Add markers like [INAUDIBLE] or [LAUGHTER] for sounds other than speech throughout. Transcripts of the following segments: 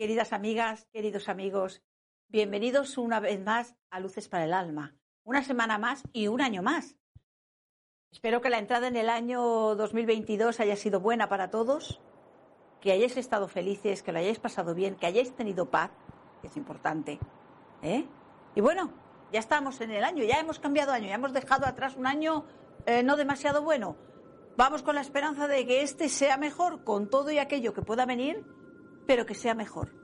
queridas amigas, queridos amigos. Bienvenidos una vez más a Luces para el Alma. Una semana más y un año más. Espero que la entrada en el año 2022 haya sido buena para todos, que hayáis estado felices, que lo hayáis pasado bien, que hayáis tenido paz, que es importante. ¿eh? Y bueno, ya estamos en el año, ya hemos cambiado año, ya hemos dejado atrás un año eh, no demasiado bueno. Vamos con la esperanza de que este sea mejor con todo y aquello que pueda venir, pero que sea mejor.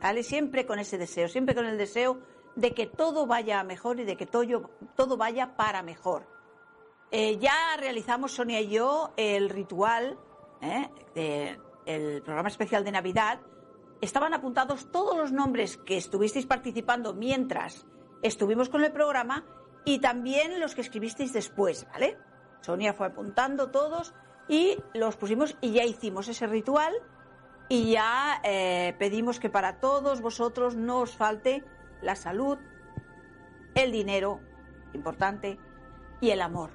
¿Vale? Siempre con ese deseo, siempre con el deseo de que todo vaya mejor y de que todo, todo vaya para mejor. Eh, ya realizamos, Sonia y yo, el ritual ¿eh? del programa especial de Navidad. Estaban apuntados todos los nombres que estuvisteis participando mientras estuvimos con el programa y también los que escribisteis después, ¿vale? Sonia fue apuntando todos y los pusimos y ya hicimos ese ritual y ya eh, pedimos que para todos vosotros no os falte la salud, el dinero, importante, y el amor.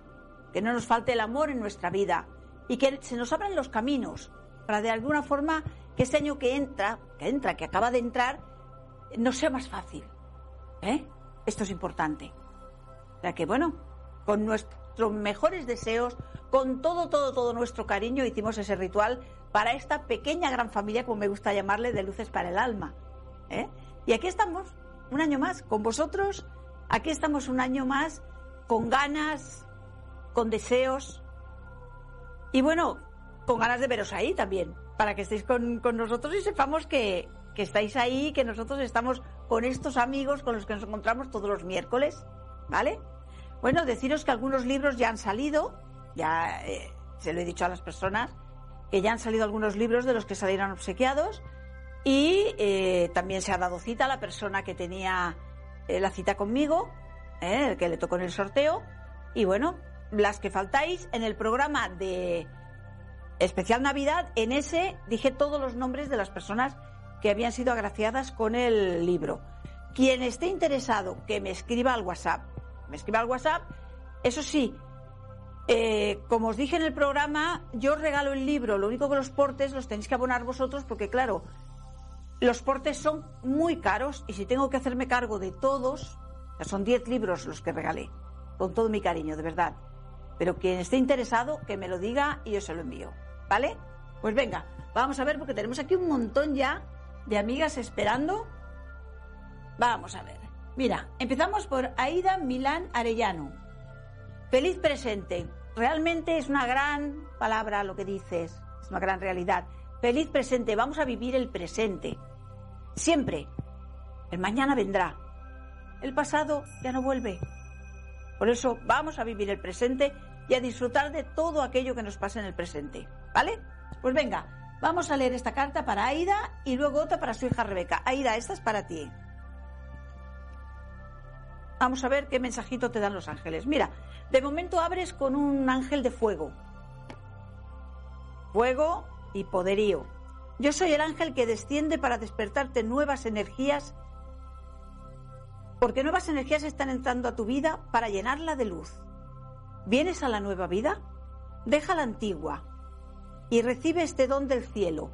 Que no nos falte el amor en nuestra vida y que se nos abran los caminos para de alguna forma que este año que entra, que entra, que acaba de entrar, no sea más fácil. ¿Eh? Esto es importante. Sea que bueno, con nuestros mejores deseos, con todo, todo, todo nuestro cariño hicimos ese ritual para esta pequeña gran familia, como me gusta llamarle, de luces para el alma. ¿eh? Y aquí estamos, un año más, con vosotros. Aquí estamos un año más, con ganas, con deseos. Y bueno, con ganas de veros ahí también, para que estéis con, nosotros y sepamos que, que estáis ahí, que nosotros estamos con estos amigos con los que nos encontramos todos los miércoles, ¿vale? Bueno, deciros que algunos libros ya han salido, ya eh, se lo he dicho a las personas, que ya han salido algunos libros de los que salieron obsequiados y eh, también se ha dado cita a la persona que tenía eh, la cita conmigo, eh, el que le tocó en el sorteo. Y bueno, las que faltáis en el programa de especial Navidad, en ese dije todos los nombres de las personas que habían sido agraciadas con el libro. Quien esté interesado, que me escriba al WhatsApp. Me escriba al WhatsApp. Eso sí, eh, como os dije en el programa, yo os regalo el libro, lo único que los portes los tenéis que abonar vosotros porque claro, los portes son muy caros y si tengo que hacerme cargo de todos, son 10 libros los que regalé, con todo mi cariño, de verdad. Pero quien esté interesado, que me lo diga y yo se lo envío, ¿vale? Pues venga, vamos a ver porque tenemos aquí un montón ya de amigas esperando. Vamos a ver. Mira, empezamos por Aida Milán Arellano. Feliz presente. Realmente es una gran palabra lo que dices, es una gran realidad. Feliz presente, vamos a vivir el presente. Siempre. El mañana vendrá. El pasado ya no vuelve. Por eso vamos a vivir el presente y a disfrutar de todo aquello que nos pasa en el presente. ¿Vale? Pues venga, vamos a leer esta carta para Aida y luego otra para su hija Rebeca. Aida, esta es para ti. Vamos a ver qué mensajito te dan los ángeles. Mira, de momento abres con un ángel de fuego. Fuego y poderío. Yo soy el ángel que desciende para despertarte nuevas energías, porque nuevas energías están entrando a tu vida para llenarla de luz. ¿Vienes a la nueva vida? Deja la antigua y recibe este don del cielo.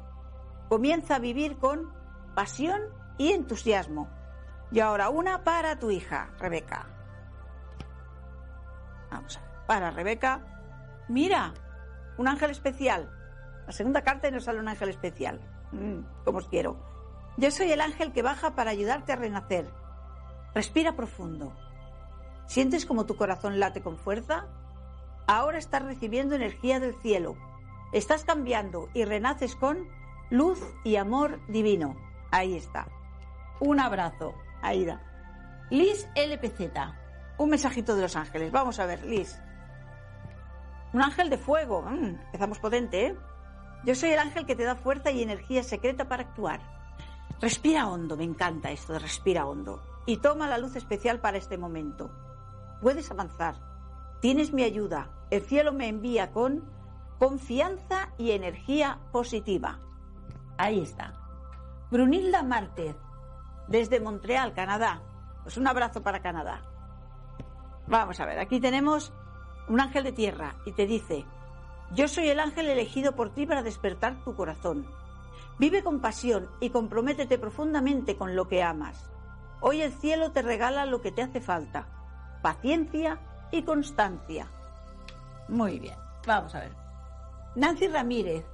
Comienza a vivir con pasión y entusiasmo y ahora una para tu hija, Rebeca. Vamos a ver. Para Rebeca. Mira, un ángel especial. La segunda carta y nos sale un ángel especial. Mm, como os quiero. Yo soy el ángel que baja para ayudarte a renacer. Respira profundo. ¿Sientes como tu corazón late con fuerza? Ahora estás recibiendo energía del cielo. Estás cambiando y renaces con luz y amor divino. Ahí está. Un abrazo. Aida. Liz LPZ. Un mensajito de los ángeles. Vamos a ver, Liz. Un ángel de fuego. Mm, empezamos potente, ¿eh? Yo soy el ángel que te da fuerza y energía secreta para actuar. Respira hondo, me encanta esto de respira hondo. Y toma la luz especial para este momento. Puedes avanzar. Tienes mi ayuda. El cielo me envía con confianza y energía positiva. Ahí está. Brunilda Márquez desde Montreal, Canadá. Pues un abrazo para Canadá. Vamos a ver, aquí tenemos un ángel de tierra y te dice, yo soy el ángel elegido por ti para despertar tu corazón. Vive con pasión y comprométete profundamente con lo que amas. Hoy el cielo te regala lo que te hace falta, paciencia y constancia. Muy bien, vamos a ver. Nancy Ramírez,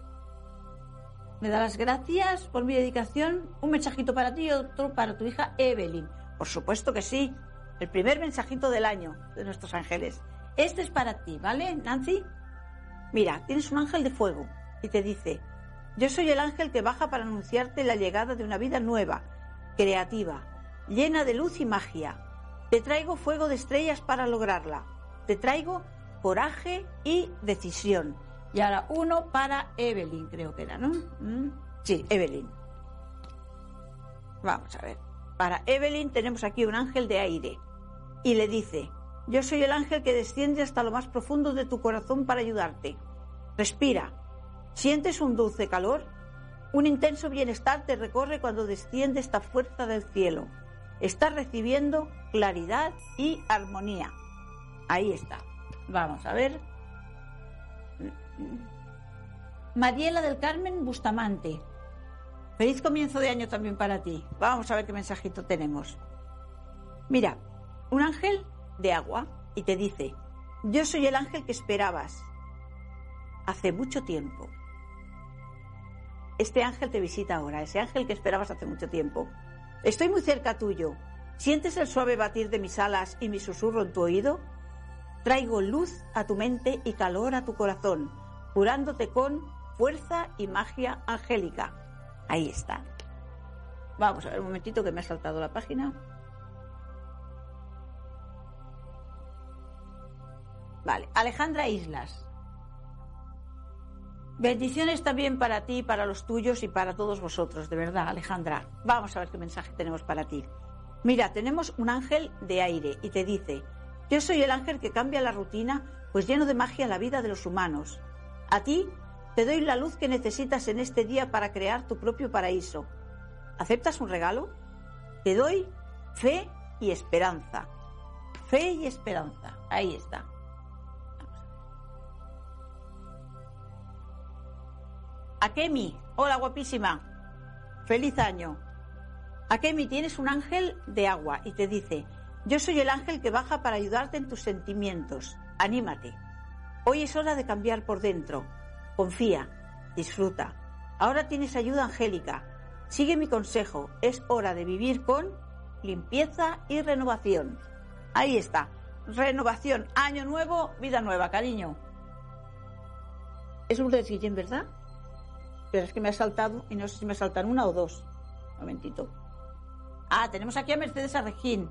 me da las gracias por mi dedicación. Un mensajito para ti y otro para tu hija Evelyn. Por supuesto que sí. El primer mensajito del año de nuestros ángeles. Este es para ti, ¿vale, Nancy? Mira, tienes un ángel de fuego y te dice, yo soy el ángel que baja para anunciarte la llegada de una vida nueva, creativa, llena de luz y magia. Te traigo fuego de estrellas para lograrla. Te traigo coraje y decisión. Y ahora uno para Evelyn, creo que era, ¿no? ¿Mm? Sí, Evelyn. Vamos a ver. Para Evelyn tenemos aquí un ángel de aire. Y le dice, yo soy el ángel que desciende hasta lo más profundo de tu corazón para ayudarte. Respira. ¿Sientes un dulce calor? Un intenso bienestar te recorre cuando desciende esta fuerza del cielo. Estás recibiendo claridad y armonía. Ahí está. Vamos a ver. Mariela del Carmen Bustamante. Feliz comienzo de año también para ti. Vamos a ver qué mensajito tenemos. Mira, un ángel de agua y te dice, yo soy el ángel que esperabas hace mucho tiempo. Este ángel te visita ahora, ese ángel que esperabas hace mucho tiempo. Estoy muy cerca tuyo. ¿Sientes el suave batir de mis alas y mi susurro en tu oído? Traigo luz a tu mente y calor a tu corazón, curándote con fuerza y magia angélica. Ahí está. Vamos a ver un momentito que me ha saltado la página. Vale, Alejandra Islas. Bendiciones también para ti, para los tuyos y para todos vosotros, de verdad, Alejandra. Vamos a ver qué mensaje tenemos para ti. Mira, tenemos un ángel de aire y te dice, yo soy el ángel que cambia la rutina, pues lleno de magia la vida de los humanos. A ti te doy la luz que necesitas en este día para crear tu propio paraíso. ¿Aceptas un regalo? Te doy fe y esperanza. Fe y esperanza. Ahí está. Akemi, hola guapísima. Feliz año. Akemi, tienes un ángel de agua y te dice, yo soy el ángel que baja para ayudarte en tus sentimientos. Anímate. Hoy es hora de cambiar por dentro. Confía, disfruta. Ahora tienes ayuda angélica. Sigue mi consejo. Es hora de vivir con limpieza y renovación. Ahí está. Renovación, año nuevo, vida nueva, cariño. Es un Guillén, ¿verdad? Pero es que me ha saltado y no sé si me saltan una o dos. Un momentito. Ah, tenemos aquí a Mercedes Arrejín.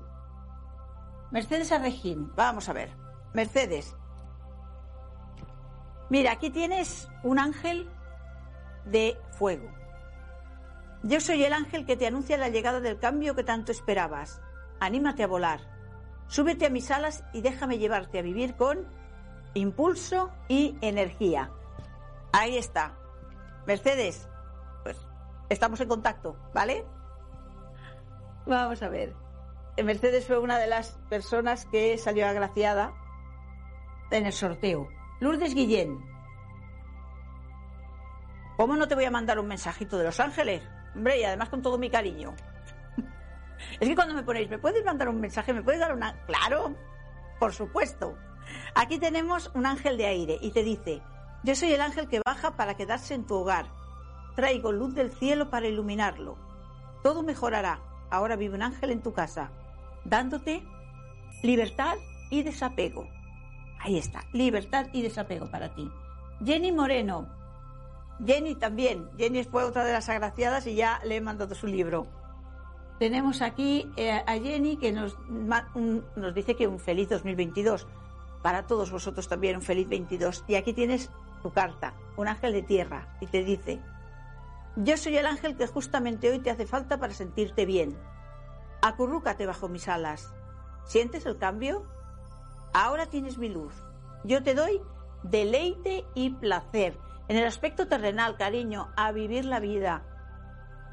Mercedes Arrejín. Vamos a ver. Mercedes. Mira, aquí tienes un ángel de fuego. Yo soy el ángel que te anuncia la llegada del cambio que tanto esperabas. Anímate a volar. Súbete a mis alas y déjame llevarte a vivir con impulso y energía. Ahí está. Mercedes, pues estamos en contacto, ¿vale? Vamos a ver. Mercedes fue una de las personas que salió agraciada en el sorteo. Lourdes Guillén. ¿Cómo no te voy a mandar un mensajito de Los Ángeles? Hombre, y además con todo mi cariño. [LAUGHS] es que cuando me ponéis, ¿me puedes mandar un mensaje? ¿Me puedes dar una...? Claro, por supuesto. Aquí tenemos un ángel de aire y te dice, yo soy el ángel que baja para quedarse en tu hogar. Traigo luz del cielo para iluminarlo. Todo mejorará. Ahora vive un ángel en tu casa, dándote libertad y desapego. Ahí está, libertad y desapego para ti. Jenny Moreno. Jenny también. Jenny fue otra de las agraciadas y ya le he mandado su libro. Tenemos aquí eh, a Jenny que nos, nos dice que un feliz 2022. Para todos vosotros también un feliz 22. Y aquí tienes tu carta, un ángel de tierra, y te dice, yo soy el ángel que justamente hoy te hace falta para sentirte bien. Acurrúcate bajo mis alas. ¿Sientes el cambio? Ahora tienes mi luz. Yo te doy deleite y placer. En el aspecto terrenal, cariño, a vivir la vida,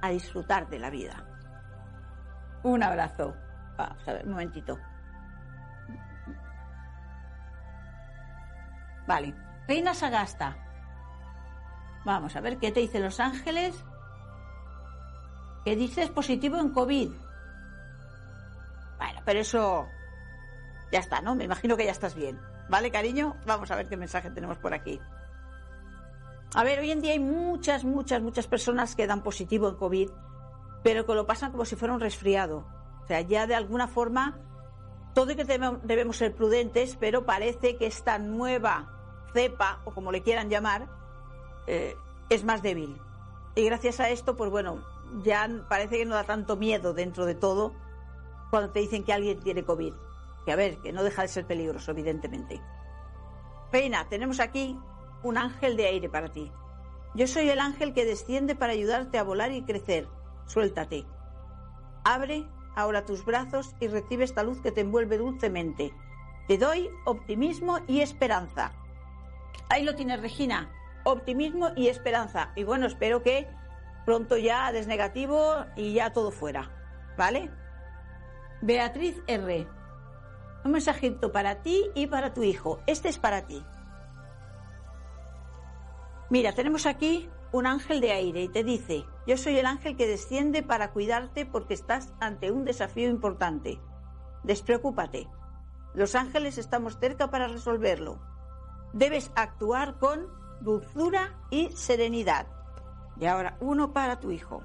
a disfrutar de la vida. Un abrazo. Vamos a ver, un momentito. Vale. Reina Sagasta. Vamos a ver qué te dicen los ángeles que dices positivo en COVID. Bueno, pero eso ya está, ¿no? Me imagino que ya estás bien. ¿Vale, cariño? Vamos a ver qué mensaje tenemos por aquí. A ver, hoy en día hay muchas, muchas, muchas personas que dan positivo en COVID, pero que lo pasan como si fuera un resfriado. O sea, ya de alguna forma, todo y que debemos ser prudentes, pero parece que esta nueva cepa, o como le quieran llamar, eh, es más débil. Y gracias a esto, pues bueno, ya parece que no da tanto miedo dentro de todo cuando te dicen que alguien tiene COVID. Que a ver, que no deja de ser peligroso, evidentemente. Reina, tenemos aquí un ángel de aire para ti. Yo soy el ángel que desciende para ayudarte a volar y crecer. Suéltate. Abre ahora tus brazos y recibe esta luz que te envuelve dulcemente. Te doy optimismo y esperanza. Ahí lo tienes, Regina. Optimismo y esperanza. Y bueno, espero que pronto ya desnegativo y ya todo fuera. ¿Vale? Beatriz R. Un mensajito para ti y para tu hijo. Este es para ti. Mira, tenemos aquí un ángel de aire y te dice, yo soy el ángel que desciende para cuidarte porque estás ante un desafío importante. Despreocúpate. Los ángeles estamos cerca para resolverlo. Debes actuar con dulzura y serenidad. Y ahora uno para tu hijo.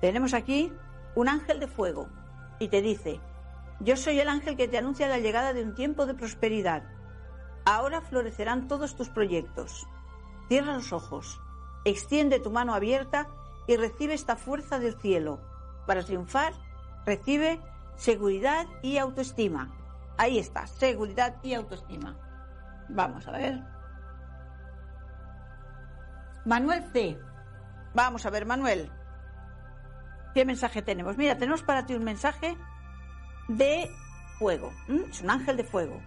Tenemos aquí un ángel de fuego y te dice, yo soy el ángel que te anuncia la llegada de un tiempo de prosperidad. Ahora florecerán todos tus proyectos. Cierra los ojos, extiende tu mano abierta y recibe esta fuerza del cielo. Para triunfar, recibe seguridad y autoestima. Ahí está, seguridad y autoestima. Vamos a ver. Manuel C. Vamos a ver, Manuel. ¿Qué mensaje tenemos? Mira, tenemos para ti un mensaje de fuego. Es un ángel de fuego.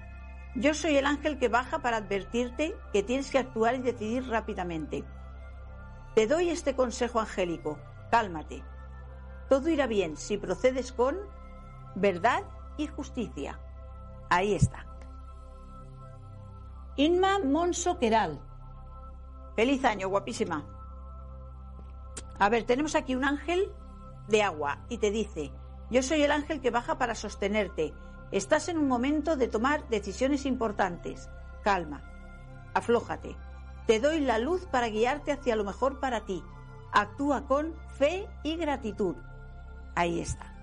Yo soy el ángel que baja para advertirte que tienes que actuar y decidir rápidamente. Te doy este consejo angélico. Cálmate. Todo irá bien si procedes con verdad y justicia. Ahí está. Inma Monso Queral. Feliz año, guapísima. A ver, tenemos aquí un ángel de agua y te dice, yo soy el ángel que baja para sostenerte. Estás en un momento de tomar decisiones importantes. Calma, aflójate. Te doy la luz para guiarte hacia lo mejor para ti. Actúa con fe y gratitud. Ahí está.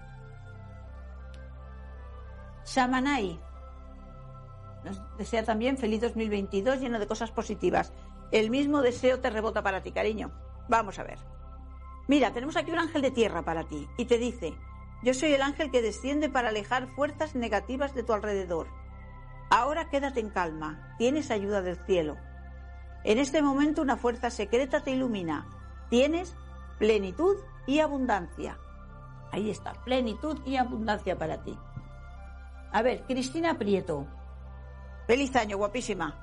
Shamanai. Nos desea también feliz 2022 lleno de cosas positivas. El mismo deseo te rebota para ti, cariño. Vamos a ver. Mira, tenemos aquí un ángel de tierra para ti y te dice, yo soy el ángel que desciende para alejar fuerzas negativas de tu alrededor. Ahora quédate en calma, tienes ayuda del cielo. En este momento una fuerza secreta te ilumina. Tienes plenitud y abundancia. Ahí está, plenitud y abundancia para ti. A ver, Cristina Prieto. Feliz año, guapísima.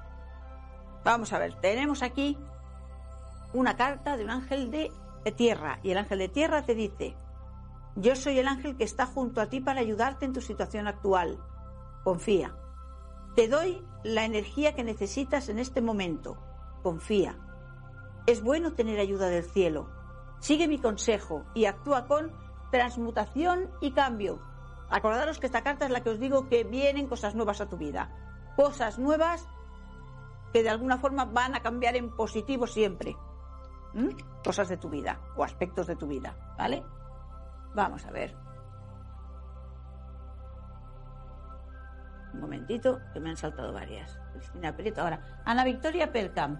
Vamos a ver, tenemos aquí una carta de un ángel de tierra y el ángel de tierra te dice, yo soy el ángel que está junto a ti para ayudarte en tu situación actual. Confía. Te doy la energía que necesitas en este momento. Confía. Es bueno tener ayuda del cielo. Sigue mi consejo y actúa con transmutación y cambio. Acordaros que esta carta es la que os digo que vienen cosas nuevas a tu vida. Cosas nuevas que de alguna forma van a cambiar en positivo siempre. ¿Mm? Cosas de tu vida o aspectos de tu vida, ¿vale? Vamos a ver. Un momentito, que me han saltado varias. Cristina Perito. Ahora, Ana Victoria Percam.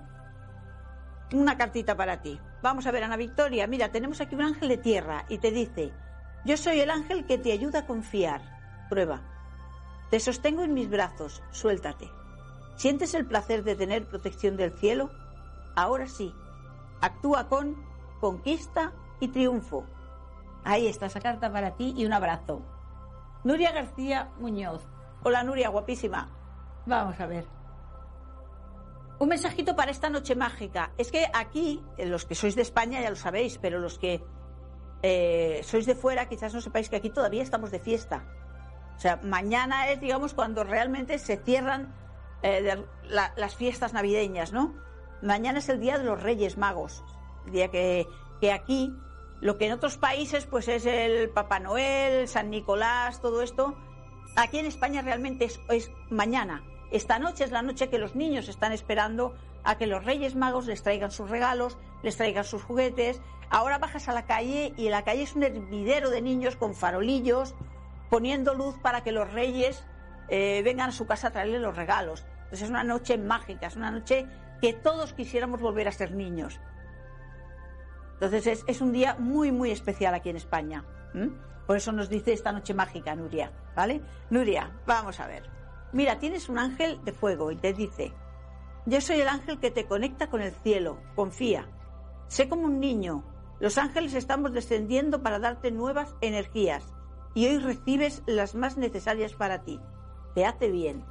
Una cartita para ti. Vamos a ver, Ana Victoria. Mira, tenemos aquí un ángel de tierra y te dice: Yo soy el ángel que te ayuda a confiar. Prueba. Te sostengo en mis brazos. Suéltate. ¿Sientes el placer de tener protección del cielo? Ahora sí. Actúa con conquista y triunfo. Ahí está esa carta para ti y un abrazo. Nuria García Muñoz. Hola Nuria, guapísima. Vamos a ver. Un mensajito para esta noche mágica. Es que aquí, eh, los que sois de España ya lo sabéis, pero los que eh, sois de fuera quizás no sepáis que aquí todavía estamos de fiesta. O sea, mañana es, digamos, cuando realmente se cierran eh, las fiestas navideñas, ¿no? Mañana es el día de los Reyes Magos, el día que, que aquí Lo que en otros países pues es el Papá Noel, San Nicolás, todo esto. Aquí en España realmente es, es mañana. Esta noche es la noche que los niños están esperando a que los Reyes Magos les traigan sus regalos, les traigan sus juguetes. Ahora bajas a la calle y la calle es un hervidero de niños con farolillos, poniendo luz para que los Reyes eh, vengan a su casa a traerle los regalos. Entonces es una noche mágica, es una noche que todos quisiéramos volver a ser niños. Entonces es, un día muy, muy especial aquí en España. Por eso nos dice esta noche mágica, Nuria. ¿Vale? Nuria, vamos a ver. Mira, tienes un ángel de fuego y te dice, yo soy el ángel que te conecta con el cielo, confía. Sé como un niño, los ángeles estamos descendiendo para darte nuevas energías y hoy recibes las más necesarias para ti. Te hace bien.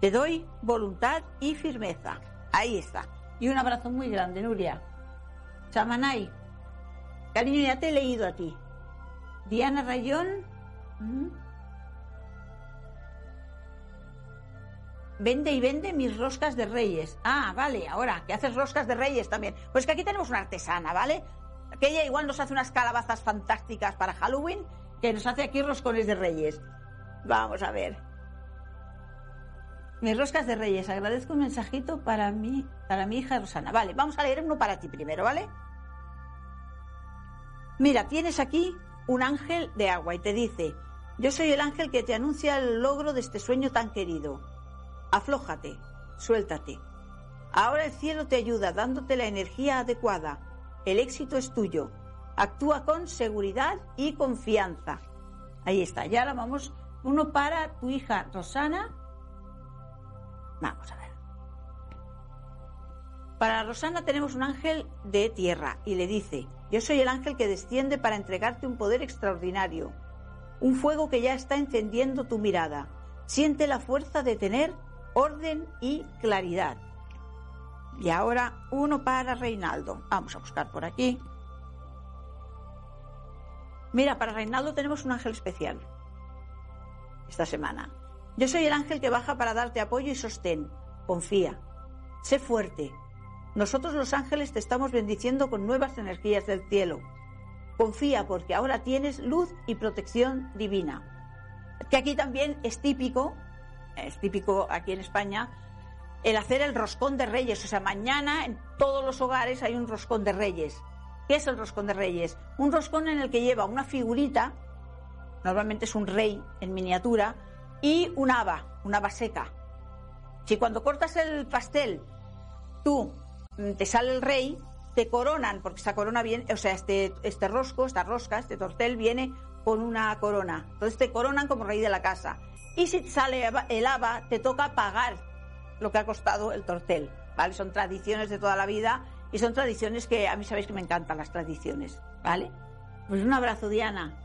Te doy voluntad y firmeza. Ahí está. Y un abrazo muy grande, Nuria. Chamanay. Cariño, ya te he leído a ti. Diana Rayón. Vende y vende mis roscas de reyes. Ah, vale, ahora, que haces roscas de reyes también. Pues que aquí tenemos una artesana, ¿vale? Que ella igual nos hace unas calabazas fantásticas para Halloween, que nos hace aquí roscones de reyes. Vamos a ver. Mis roscas de reyes, agradezco un mensajito para mí, para mi hija Rosana. Vale, vamos a leer uno para ti primero, ¿vale? Mira, tienes aquí un ángel de agua y te dice, yo soy el ángel que te anuncia el logro de este sueño tan querido. Aflójate, suéltate. Ahora el cielo te ayuda dándote la energía adecuada. El éxito es tuyo. Actúa con seguridad y confianza. Ahí está. Y ahora vamos, uno para tu hija Rosana Vamos a ver. Para Rosana tenemos un ángel de tierra y le dice, yo soy el ángel que desciende para entregarte un poder extraordinario, un fuego que ya está encendiendo tu mirada. Siente la fuerza de tener orden y claridad. Y ahora uno para Reinaldo. Vamos a buscar por aquí. Mira, para Reinaldo tenemos un ángel especial esta semana. Yo soy el ángel que baja para darte apoyo y sostén. Confía. Sé fuerte. Nosotros los ángeles te estamos bendiciendo con nuevas energías del cielo. Confía porque ahora tienes luz y protección divina. Que aquí también es típico, es típico aquí en España, el hacer el roscón de reyes. O sea, mañana en todos los hogares hay un roscón de reyes. ¿Qué es el roscón de reyes? Un roscón en el que lleva una figurita, normalmente es un rey en miniatura, y un haba, una haba seca. Si cuando cortas el pastel tú te sale el rey, te coronan, porque esta corona viene, o sea, este, este rosco, esta rosca, este tortel viene con una corona. Entonces te coronan como rey de la casa. Y si sale el haba, te toca pagar lo que ha costado el tortel. ¿Vale? Son tradiciones de toda la vida y son tradiciones que a mí sabéis que me encantan las tradiciones. ¿Vale? Pues un abrazo, Diana.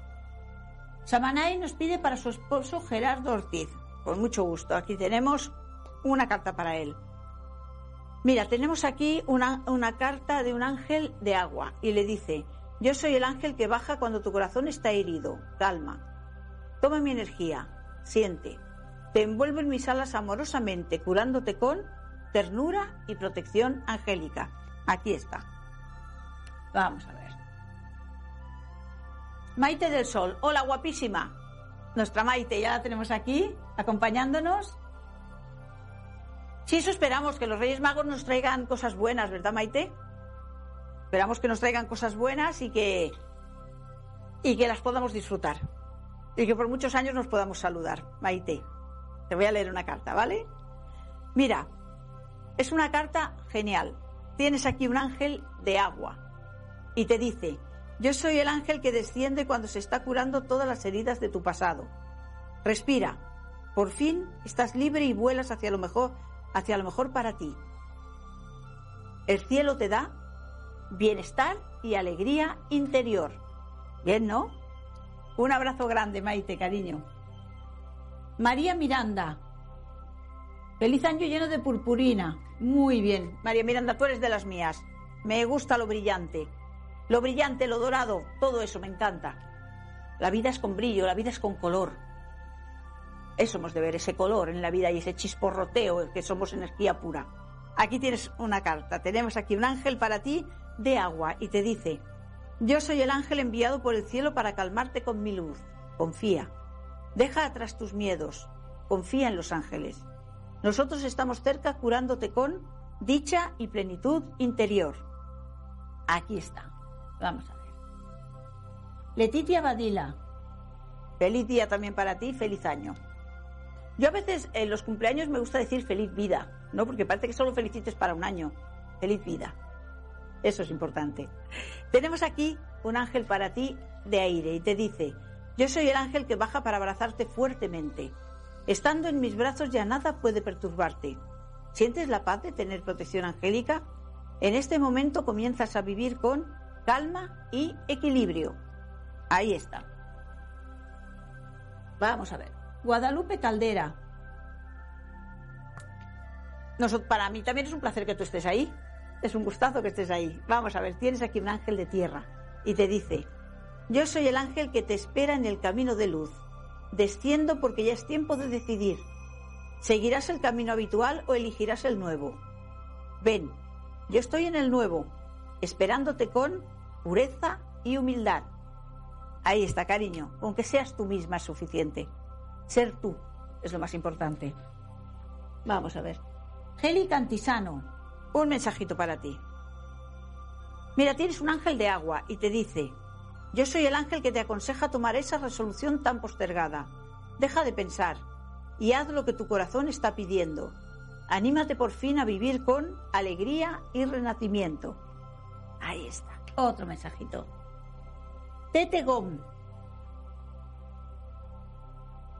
Samanay nos pide para su esposo Gerardo Ortiz. Con mucho gusto. Aquí tenemos una carta para él. Mira, tenemos aquí una, una, carta de un ángel de agua y le dice, yo soy el ángel que baja cuando tu corazón está herido. Calma. Toma mi energía. Siente. Te envuelvo en mis alas amorosamente, curándote con ternura y protección angélica. Aquí está. Vamos a ver. Maite del Sol. Hola, guapísima. Nuestra Maite, ya la tenemos aquí, acompañándonos. Sí, eso esperamos, que los Reyes Magos nos traigan cosas buenas, ¿verdad, Maite? Esperamos que nos traigan cosas buenas y que, y que las podamos disfrutar. Y que por muchos años nos podamos saludar. Maite, te voy a leer una carta, ¿vale? Mira, es una carta genial. Tienes aquí un ángel de agua y te dice, yo soy el ángel que desciende cuando se está curando todas las heridas de tu pasado. Respira. Por fin estás libre y vuelas hacia lo mejor, hacia lo mejor para ti. El cielo te da bienestar y alegría interior. Bien, ¿no? Un abrazo grande, Maite, cariño. María Miranda. Feliz año lleno de purpurina. Muy bien. María Miranda, tú eres de las mías. Me gusta lo brillante. Lo brillante, lo dorado, todo eso me encanta. La vida es con brillo, la vida es con color. Eso hemos de ver, ese color en la vida y ese chisporroteo, que somos energía pura. Aquí tienes una carta. Tenemos aquí un ángel para ti de agua y te dice, Yo soy el ángel enviado por el cielo para calmarte con mi luz. Confía. Deja atrás tus miedos. Confía en los ángeles. Nosotros estamos cerca curándote con dicha y plenitud interior. Aquí está. Vamos a ver. Letitia Badila. Feliz día también para ti, feliz año. Yo a veces en los cumpleaños me gusta decir feliz vida, ¿no? Porque parece que solo felicites para un año. Feliz vida. Eso es importante. Tenemos aquí un ángel para ti de aire y te dice, yo soy el ángel que baja para abrazarte fuertemente. Estando en mis brazos ya nada puede perturbarte. ¿Sientes la paz de tener protección angélica? En este momento comienzas a vivir con calma y equilibrio. Ahí está. Vamos a ver. Guadalupe Caldera. para mí también es un placer que tú estés ahí. Es un gustazo que estés ahí. Vamos a ver, tienes aquí un ángel de tierra y te dice, yo soy el ángel que te espera en el camino de luz. Desciendo porque ya es tiempo de decidir. ¿Seguirás el camino habitual o elegirás el nuevo? Ven, yo estoy en el nuevo, esperándote con pureza y humildad. Ahí está, cariño. Aunque seas tú misma es suficiente. Ser tú es lo más importante. Vamos a ver. Geli Cantisano, un mensajito para ti. Mira, tienes un ángel de agua y te dice, yo soy el ángel que te aconseja tomar esa resolución tan postergada. Deja de pensar y haz lo que tu corazón está pidiendo. Anímate por fin a vivir con alegría y renacimiento. Ahí está, otro mensajito. Tete Gom.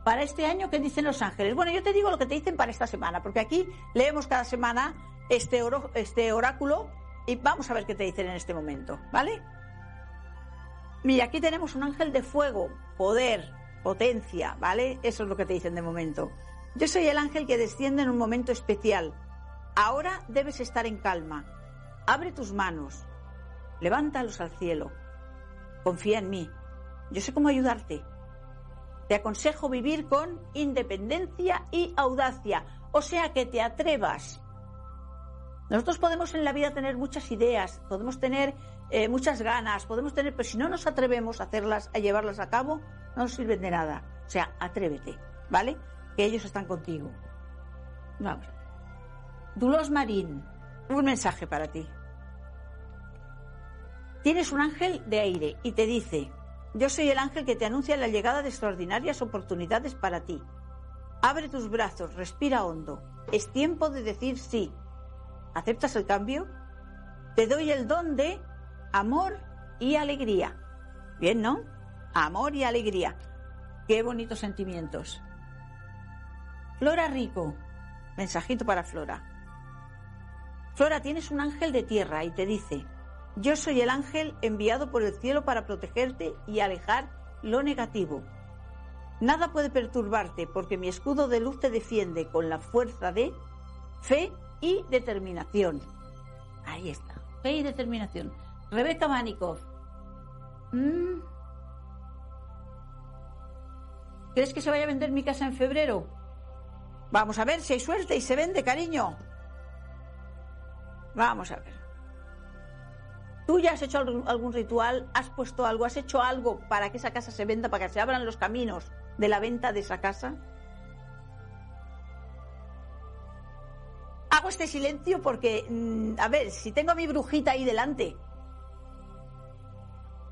Para este año, ¿qué dicen los ángeles? Bueno, yo te digo lo que te dicen para esta semana, porque aquí leemos cada semana este, este oráculo y vamos a ver qué te dicen en este momento, ¿vale? Mira, aquí tenemos un ángel de fuego, poder, potencia, ¿vale? Eso es lo que te dicen de momento. Yo soy el ángel que desciende en un momento especial. Ahora debes estar en calma. Abre tus manos. Levántalos al cielo. Confía en mí. Yo sé cómo ayudarte. Te aconsejo vivir con independencia y audacia, o sea que te atrevas. Nosotros podemos en la vida tener muchas ideas, podemos tener eh, muchas ganas, podemos tener, pero si no nos atrevemos a hacerlas, a llevarlas a cabo, no nos sirven de nada. O sea, atrévete, ¿vale? Que ellos están contigo. Vamos. Dulos Marín, un mensaje para ti. Tienes un ángel de aire y te dice, yo soy el ángel que te anuncia la llegada de extraordinarias oportunidades para ti. Abre tus brazos, respira hondo. Es tiempo de decir sí. ¿Aceptas el cambio? Te doy el don de amor y alegría. Bien, ¿no? Amor y alegría. Qué bonitos sentimientos. Flora Rico. Mensajito para Flora. Flora, tienes un ángel de tierra y te dice, yo soy el ángel enviado por el cielo para protegerte y alejar lo negativo. Nada puede perturbarte porque mi escudo de luz te defiende con la fuerza de fe y determinación. Ahí está, fe y determinación. Rebeca Manikov. Mm. ¿Crees que se vaya a vender mi casa en febrero? Vamos a ver si hay suerte y se vende, cariño. Vamos a ver. ¿Tú ya has hecho algún ritual? ¿Has puesto algo? ¿Has hecho algo para que esa casa se venda, para que se abran los caminos de la venta de esa casa? Hago este silencio porque, mm, a ver, si tengo a mi brujita ahí delante,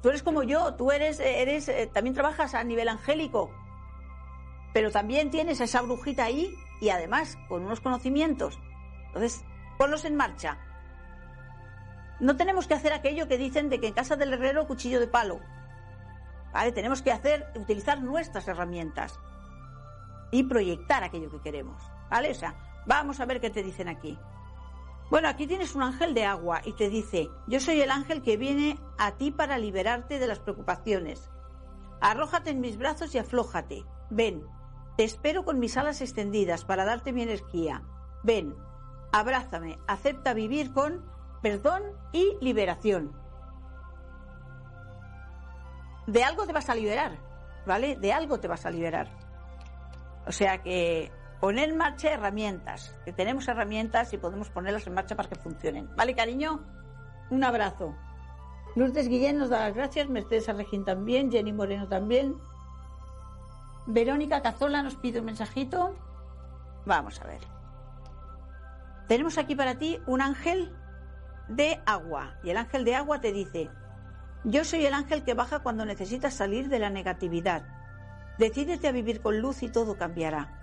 tú eres como yo, tú eres, eres, eh, también trabajas a nivel angélico, pero también tienes a esa brujita ahí y además con unos conocimientos. Entonces, ponlos en marcha no tenemos que hacer aquello que dicen de que en casa del herrero cuchillo de palo. ¿Vale? Tenemos que hacer, utilizar nuestras herramientas y proyectar aquello que queremos. ¿Vale? Vamos a ver qué te dicen aquí. Bueno, aquí tienes un ángel de agua y te dice, yo soy el ángel que viene a ti para liberarte de las preocupaciones. Arrójate en mis brazos y aflójate. Ven, te espero con mis alas extendidas para darte mi energía. Ven, abrázame, acepta vivir con perdón y liberación. De algo te vas a liberar, ¿vale? De algo te vas a liberar. O sea que poner en marcha herramientas, que tenemos herramientas y podemos ponerlas en marcha para que funcionen. ¿Vale, cariño? Un abrazo. Lourdes Guillén nos da las gracias, Mercedes Arregín también, Jenny Moreno también. Verónica Cazola nos pide un mensajito. Vamos a ver. Tenemos aquí para ti un ángel de agua. Y el ángel de agua te dice, yo soy el ángel que baja cuando necesitas salir de la negatividad. Decídete a vivir con luz y todo cambiará.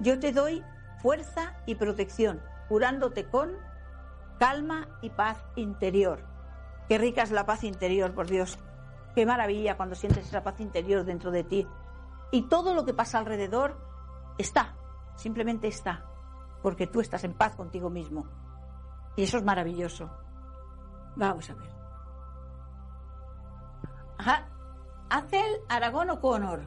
Yo te doy fuerza y protección, curándote con calma y paz interior. Qué rica es la paz interior, por Dios. Qué maravilla cuando sientes esa paz interior dentro de ti. Y todo lo que pasa alrededor está, simplemente está, porque tú estás en paz contigo mismo. Y eso es maravilloso. Vamos a ver. Ajá. Acel Aragón O'Connor.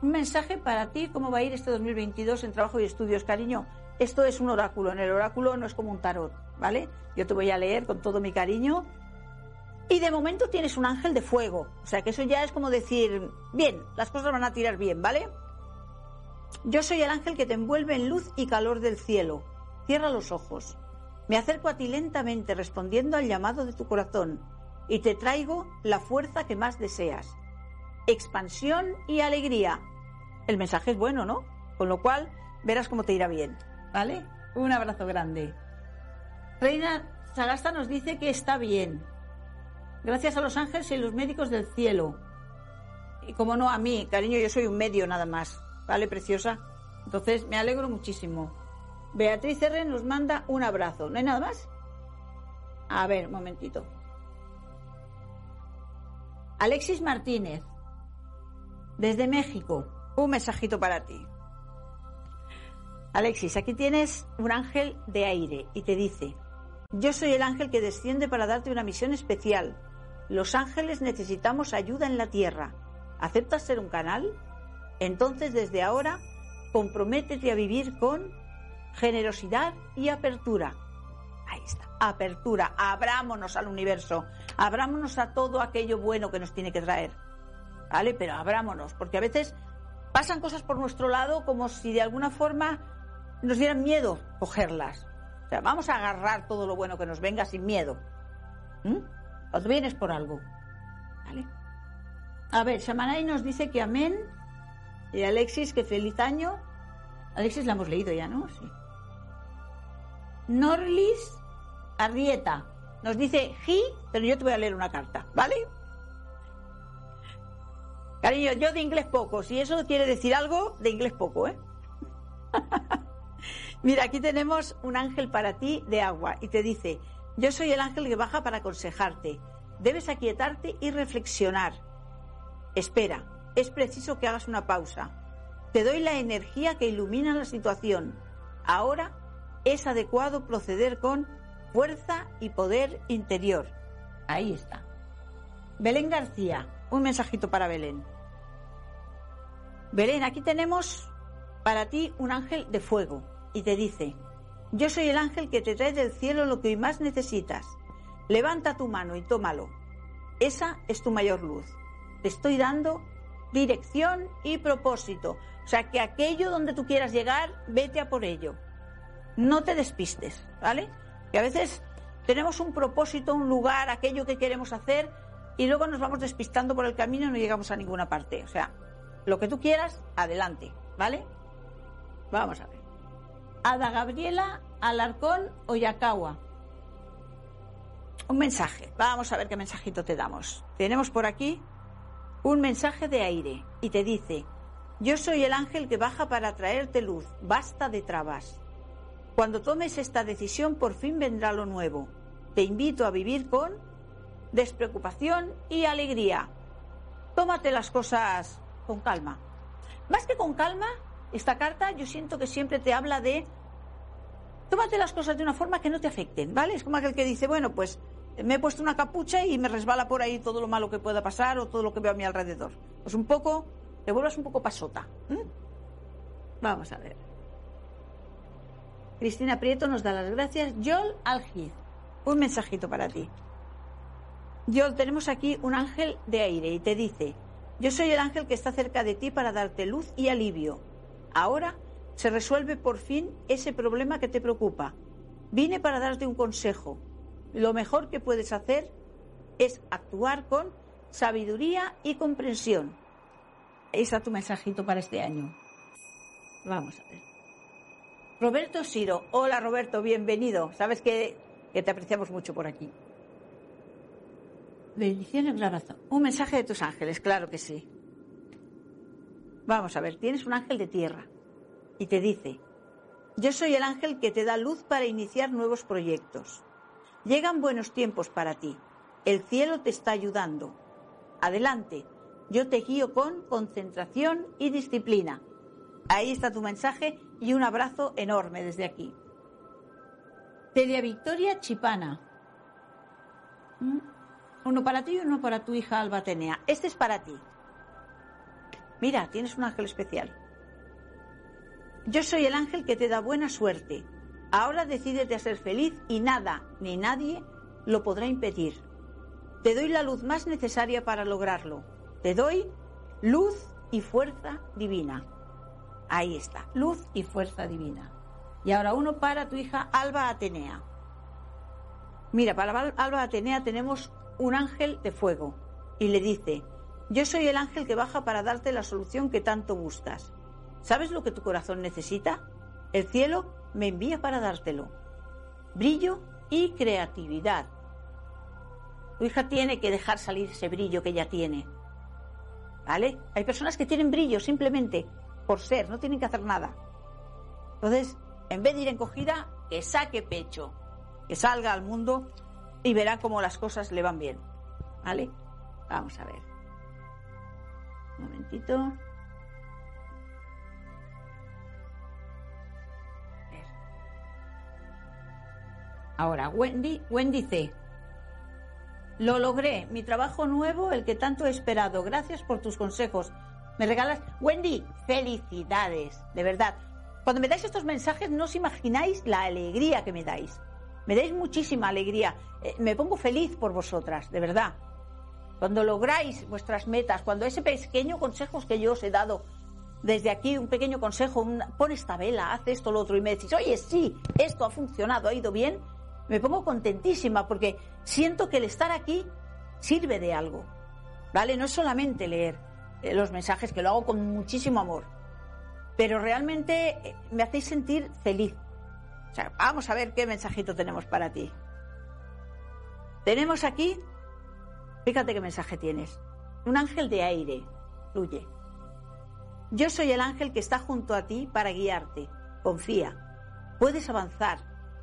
Un mensaje para ti, cómo va a ir este 2022 en trabajo y estudios, cariño. Esto es un oráculo. En el oráculo no es como un tarot, ¿vale? Yo te voy a leer con todo mi cariño. Y de momento tienes un ángel de fuego. O sea que eso ya es como decir, bien, las cosas van a tirar bien, ¿vale? Yo soy el ángel que te envuelve en luz y calor del cielo. Cierra los ojos. Me acerco a ti lentamente respondiendo al llamado de tu corazón y te traigo la fuerza que más deseas. Expansión y alegría. El mensaje es bueno, ¿no? Con lo cual verás cómo te irá bien. ¿Vale? Un abrazo grande. Reina Sagasta nos dice que está bien. Gracias a los ángeles y los médicos del cielo. Y como no a mí, cariño, yo soy un medio nada más. ¿Vale, preciosa? Entonces me alegro muchísimo. Beatriz R nos manda un abrazo. ¿No hay nada más? A ver, un momentito. Alexis Martínez, desde México, un mensajito para ti. Alexis, aquí tienes un ángel de aire y te dice, yo soy el ángel que desciende para darte una misión especial. Los ángeles necesitamos ayuda en la tierra. ¿Aceptas ser un canal? Entonces desde ahora comprométete a vivir con generosidad y apertura. Ahí está, apertura, abrámonos al universo, abrámonos a todo aquello bueno que nos tiene que traer. ¿Vale? Pero abrámonos, porque a veces pasan cosas por nuestro lado como si de alguna forma nos dieran miedo cogerlas. O sea, vamos a agarrar todo lo bueno que nos venga sin miedo. ¿Mm? Cuando vienes por algo. ¿Vale? A ver, Shamanay nos dice que amén. Y Alexis, que feliz año. Alexis la hemos leído ya, ¿no? Sí. Norlis Arrieta nos dice G, pero yo te voy a leer una carta, ¿vale? Cariño, yo de inglés poco. Si eso quiere decir algo, de inglés poco, ¿eh? [LAUGHS] Mira, aquí tenemos un ángel para ti de agua y te dice, yo soy el ángel que baja para aconsejarte. Debes aquietarte y reflexionar. Espera, es preciso que hagas una pausa. Te doy la energía que ilumina la situación. Ahora es adecuado proceder con fuerza y poder interior. Ahí está. Belén García, un mensajito para Belén. Belén, aquí tenemos para ti un ángel de fuego y te dice, yo soy el ángel que te trae del cielo lo que hoy más necesitas. Levanta tu mano y tómalo. Esa es tu mayor luz. Te estoy dando dirección y propósito. O sea, que aquello donde tú quieras llegar, vete a por ello no te despistes, ¿vale? Que a veces tenemos un propósito, un lugar, aquello que queremos hacer y luego nos vamos despistando por el camino y no llegamos a ninguna parte. O sea, lo que tú quieras, adelante, ¿vale? Vamos a ver. Ada Gabriela Alarcón Oyakawa. Un mensaje. Vamos a ver qué mensajito te damos. Tenemos por aquí un mensaje de aire y te dice, yo soy el ángel que baja para traerte luz, basta de trabas. Cuando tomes esta decisión, por fin vendrá lo nuevo. Te invito a vivir con despreocupación y alegría. Tómate las cosas con calma. Más que con calma, esta carta yo siento que siempre te habla de tómate las cosas de una forma que no te afecten, ¿vale? Es como aquel que dice, bueno, pues me he puesto una capucha y me resbala por ahí todo lo malo que pueda pasar o todo lo que veo a mi alrededor. Pues un poco, te vuelvas un poco pasota. Vamos a ver. Cristina Prieto nos da las gracias. Yol Algiz, un mensajito para ti. Yol, tenemos aquí un ángel de aire y te dice, yo soy el ángel que está cerca de ti para darte luz y alivio. Ahora se resuelve por fin ese problema que te preocupa. Vine para darte un consejo. lo mejor que puedes hacer es actuar con sabiduría y comprensión. Ahí está tu mensajito para este año. Vamos a ver. Roberto Siro. Hola Roberto, bienvenido. Sabes que, te apreciamos mucho por aquí. Bendiciones, grabazo. Un mensaje de tus ángeles, claro que sí. Vamos a ver, tienes un ángel de tierra y te dice, yo soy el ángel que te da luz para iniciar nuevos proyectos. Llegan buenos tiempos para ti. El cielo te está ayudando. Adelante, yo te guío con concentración y disciplina. Ahí está tu mensaje y un abrazo enorme desde aquí. Celia Victoria Chipana. ¿Mm? Uno para ti y uno para tu hija Alba Atenea. Este es para ti. Mira, tienes un ángel especial. Yo soy el ángel que te da buena suerte. Ahora decídete a ser feliz y nada ni nadie lo podrá impedir. Te doy la luz más necesaria para lograrlo. Te doy luz y fuerza divina. Ahí está, luz y fuerza divina. Y ahora uno para tu hija Alba Atenea. Mira, para Alba Atenea tenemos un ángel de fuego y le dice, yo soy el ángel que baja para darte la solución que tanto buscas. ¿Sabes lo que tu corazón necesita? El cielo me envía para dártelo. Brillo y creatividad. Tu hija tiene que dejar salir ese brillo que ella tiene. ¿Vale? Hay personas que tienen brillo simplemente por ser, no tienen que hacer nada. Entonces, en vez de ir encogida, que saque pecho, que salga al mundo y verá cómo las cosas le van bien. ¿Vale? Vamos a ver. Un momentito. Ahora, Wendy, Wendy C. Lo logré, mi trabajo nuevo, el que tanto he esperado. Gracias por tus consejos. ¿Me regalas? Wendy, felicidades, de verdad. Cuando me dais estos mensajes no os imagináis la alegría que me dais. Me dais muchísima alegría. Eh, me pongo feliz por vosotras, de verdad. Cuando lográis vuestras metas, cuando ese pequeño consejo que yo os he dado, desde aquí un pequeño consejo, pon esta vela, haz esto, lo otro, y me decís, oye, sí, esto ha funcionado, ha ido bien, me pongo contentísima porque siento que el estar aquí sirve de algo. ¿Vale? No es solamente leer los mensajes, que lo hago con muchísimo amor, pero realmente eh, me hacéis sentir feliz. O sea, vamos a ver qué mensajito tenemos para ti. Tenemos aquí, fíjate qué mensaje tienes. Un ángel de aire, fluye. Yo soy el ángel que está junto a ti para guiarte. Confía. Puedes avanzar.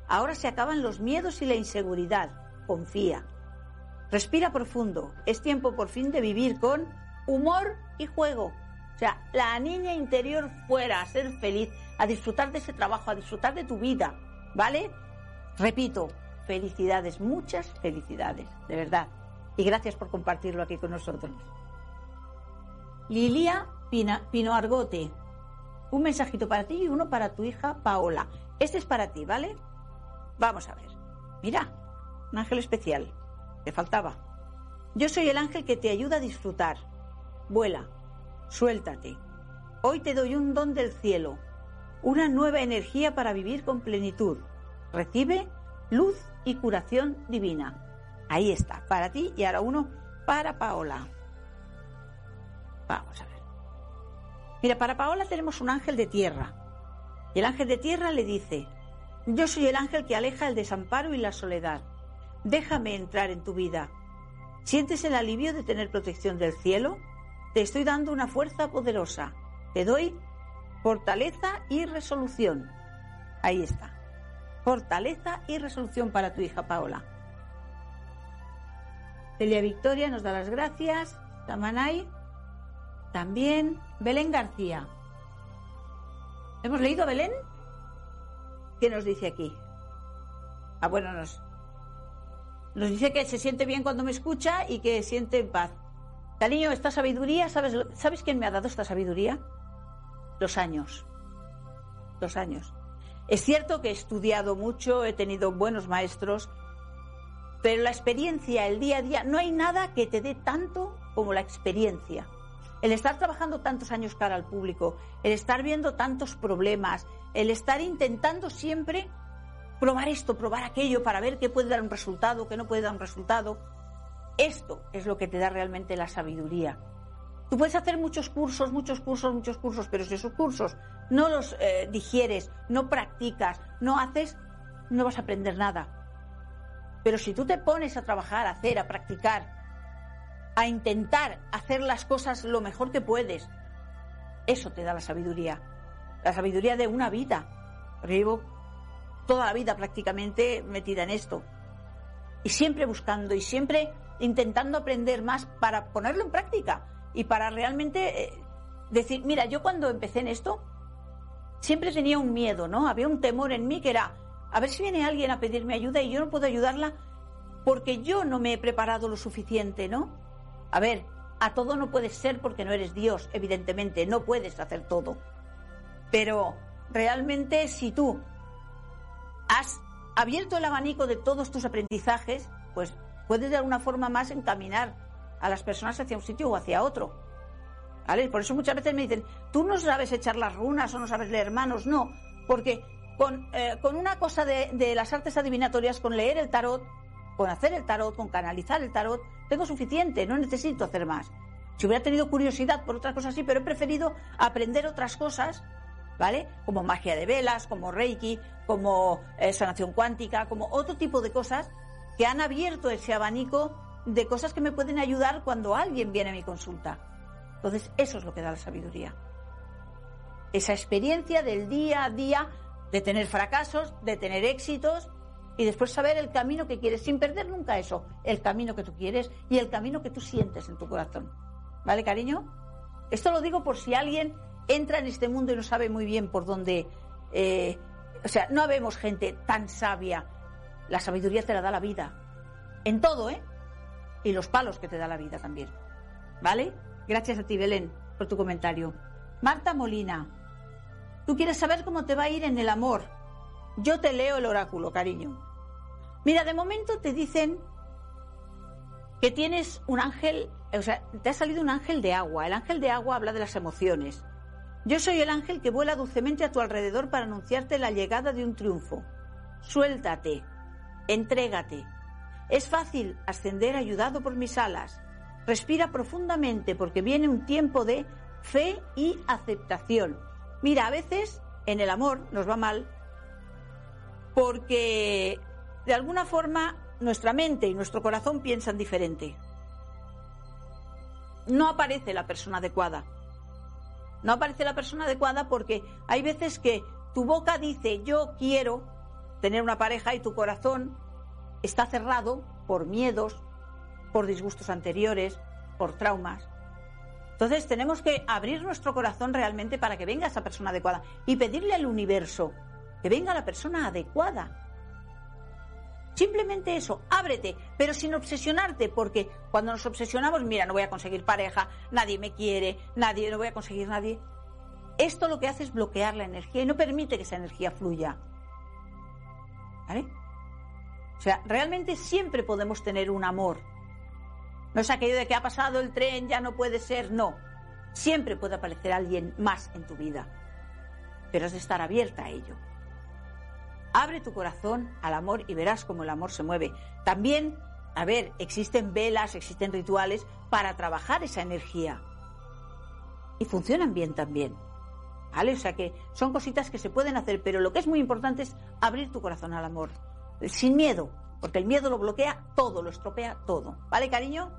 Ahora se acaban los miedos y la inseguridad. Confía. Respira profundo. Es tiempo por fin de vivir con humor y juego. O sea, la niña interior fuera a ser feliz, a disfrutar de ese trabajo, a disfrutar de tu vida, ¿vale? Repito, felicidades, muchas felicidades, de verdad. Y gracias por compartirlo aquí con nosotros. Lilia Pino Argote, un mensajito para ti y uno para tu hija Paola. Este es para ti, ¿vale? Vamos a ver. Mira, un ángel especial. Te faltaba. Yo soy el ángel que te ayuda a disfrutar. Vuela, suéltate. Hoy te doy un don del cielo, una nueva energía para vivir con plenitud. Recibe luz y curación divina. Ahí está, para ti y ahora uno para Paola. Vamos a ver. Mira, para Paola tenemos un ángel de tierra. Y el ángel de tierra le dice, yo soy el ángel que aleja el desamparo y la soledad. Déjame entrar en tu vida. ¿Sientes el alivio de tener protección del cielo? Te estoy dando una fuerza poderosa. Te doy fortaleza y resolución. Ahí está. Fortaleza y resolución para tu hija Paola. Celia Victoria nos da las gracias. Tamanay. También Belén García. ¿Hemos leído Belén? ¿Qué nos dice aquí? Ah, bueno, nos, nos dice que se siente bien cuando me escucha y que siente en paz. Cariño, esta sabiduría, ¿sabes, ¿sabes quién me ha dado esta sabiduría? Los años. Los años. Es cierto que he estudiado mucho, he tenido buenos maestros, pero la experiencia, el día a día, no hay nada que te dé tanto como la experiencia. El estar trabajando tantos años cara al público, el estar viendo tantos problemas, el estar intentando siempre probar esto, probar aquello, para ver qué puede dar un resultado, qué no puede dar un resultado. Esto es lo que te da realmente la sabiduría. Tú puedes hacer muchos cursos, muchos cursos, muchos cursos, pero si esos cursos no los eh, digieres, no practicas, no haces, no vas a aprender nada. Pero si tú te pones a trabajar, a hacer, a practicar, a intentar hacer las cosas lo mejor que puedes, eso te da la sabiduría. La sabiduría de una vida. Porque llevo toda la vida prácticamente metida en esto. Y siempre buscando y siempre intentando aprender más para ponerlo en práctica y para realmente eh, decir, mira, yo cuando empecé en esto siempre tenía un miedo, ¿no? Había un temor en mí que era, a ver si viene alguien a pedirme ayuda y yo no puedo ayudarla porque yo no me he preparado lo suficiente, ¿no? A ver, a todo no puedes ser porque no eres Dios, evidentemente, no puedes hacer todo. Pero realmente si tú has abierto el abanico de todos tus aprendizajes, pues puedes de alguna forma más encaminar a las personas hacia un sitio o hacia otro. ¿Vale? Por eso muchas veces me dicen, tú no sabes echar las runas o no sabes leer manos. No, porque con, eh, con una cosa de, de las artes adivinatorias, con leer el tarot, con hacer el tarot, con canalizar el tarot, tengo suficiente, no necesito hacer más. Si hubiera tenido curiosidad por otras cosas, sí, pero he preferido aprender otras cosas, ¿vale? Como magia de velas, como Reiki, como eh, sanación cuántica, como otro tipo de cosas que han abierto ese abanico de cosas que me pueden ayudar cuando alguien viene a mi consulta. Entonces, eso es lo que da la sabiduría. Esa experiencia del día a día, de tener fracasos, de tener éxitos y después saber el camino que quieres, sin perder nunca eso, el camino que tú quieres y el camino que tú sientes en tu corazón. ¿Vale, cariño? Esto lo digo por si alguien entra en este mundo y no sabe muy bien por dónde... Eh, o sea, no habemos gente tan sabia. La sabiduría te la da la vida. En todo, ¿eh? y los palos que te da la vida también. ¿Vale? Gracias a ti, Belén, por tu comentario. Marta Molina, tú quieres saber cómo te va a ir en el amor. Yo te leo el oráculo, cariño. Mira, de momento te dicen que tienes un ángel, o sea, te ha salido un ángel de agua. El ángel de agua habla de las emociones. Yo soy el ángel que vuela dulcemente a tu alrededor para anunciarte la llegada de un triunfo. Suéltate, entrégate, es fácil ascender ayudado por mis alas. Respira profundamente porque viene un tiempo de fe y aceptación. Mira, a veces en el amor nos va mal porque de alguna forma nuestra mente y nuestro corazón piensan diferente. No aparece la persona adecuada. No aparece la persona adecuada porque hay veces que tu boca dice yo quiero tener una pareja y tu corazón está cerrado por miedos, por disgustos anteriores, por traumas. Entonces tenemos que abrir nuestro corazón realmente para que venga esa persona adecuada y pedirle al universo que venga la persona adecuada. Simplemente eso, ábrete, pero sin obsesionarte, porque cuando nos obsesionamos, mira, no voy a conseguir pareja, nadie me quiere, nadie, no voy a conseguir nadie. Esto lo que hace es bloquear la energía y no permite que esa energía fluya. ¿Vale? O sea, realmente siempre podemos tener un amor. No es aquello de que ha pasado el tren, ya no puede ser, no. Siempre puede aparecer alguien más en tu vida, pero has de estar abierta a ello. Abre tu corazón al amor y verás cómo el amor se mueve. También, a ver, existen velas, existen rituales para trabajar esa energía. Y funcionan bien también. ¿Vale? O sea que son cositas que se pueden hacer, pero lo que es muy importante es abrir tu corazón al amor sin miedo, porque el miedo lo bloquea todo, lo estropea todo. ¿Vale, cariño?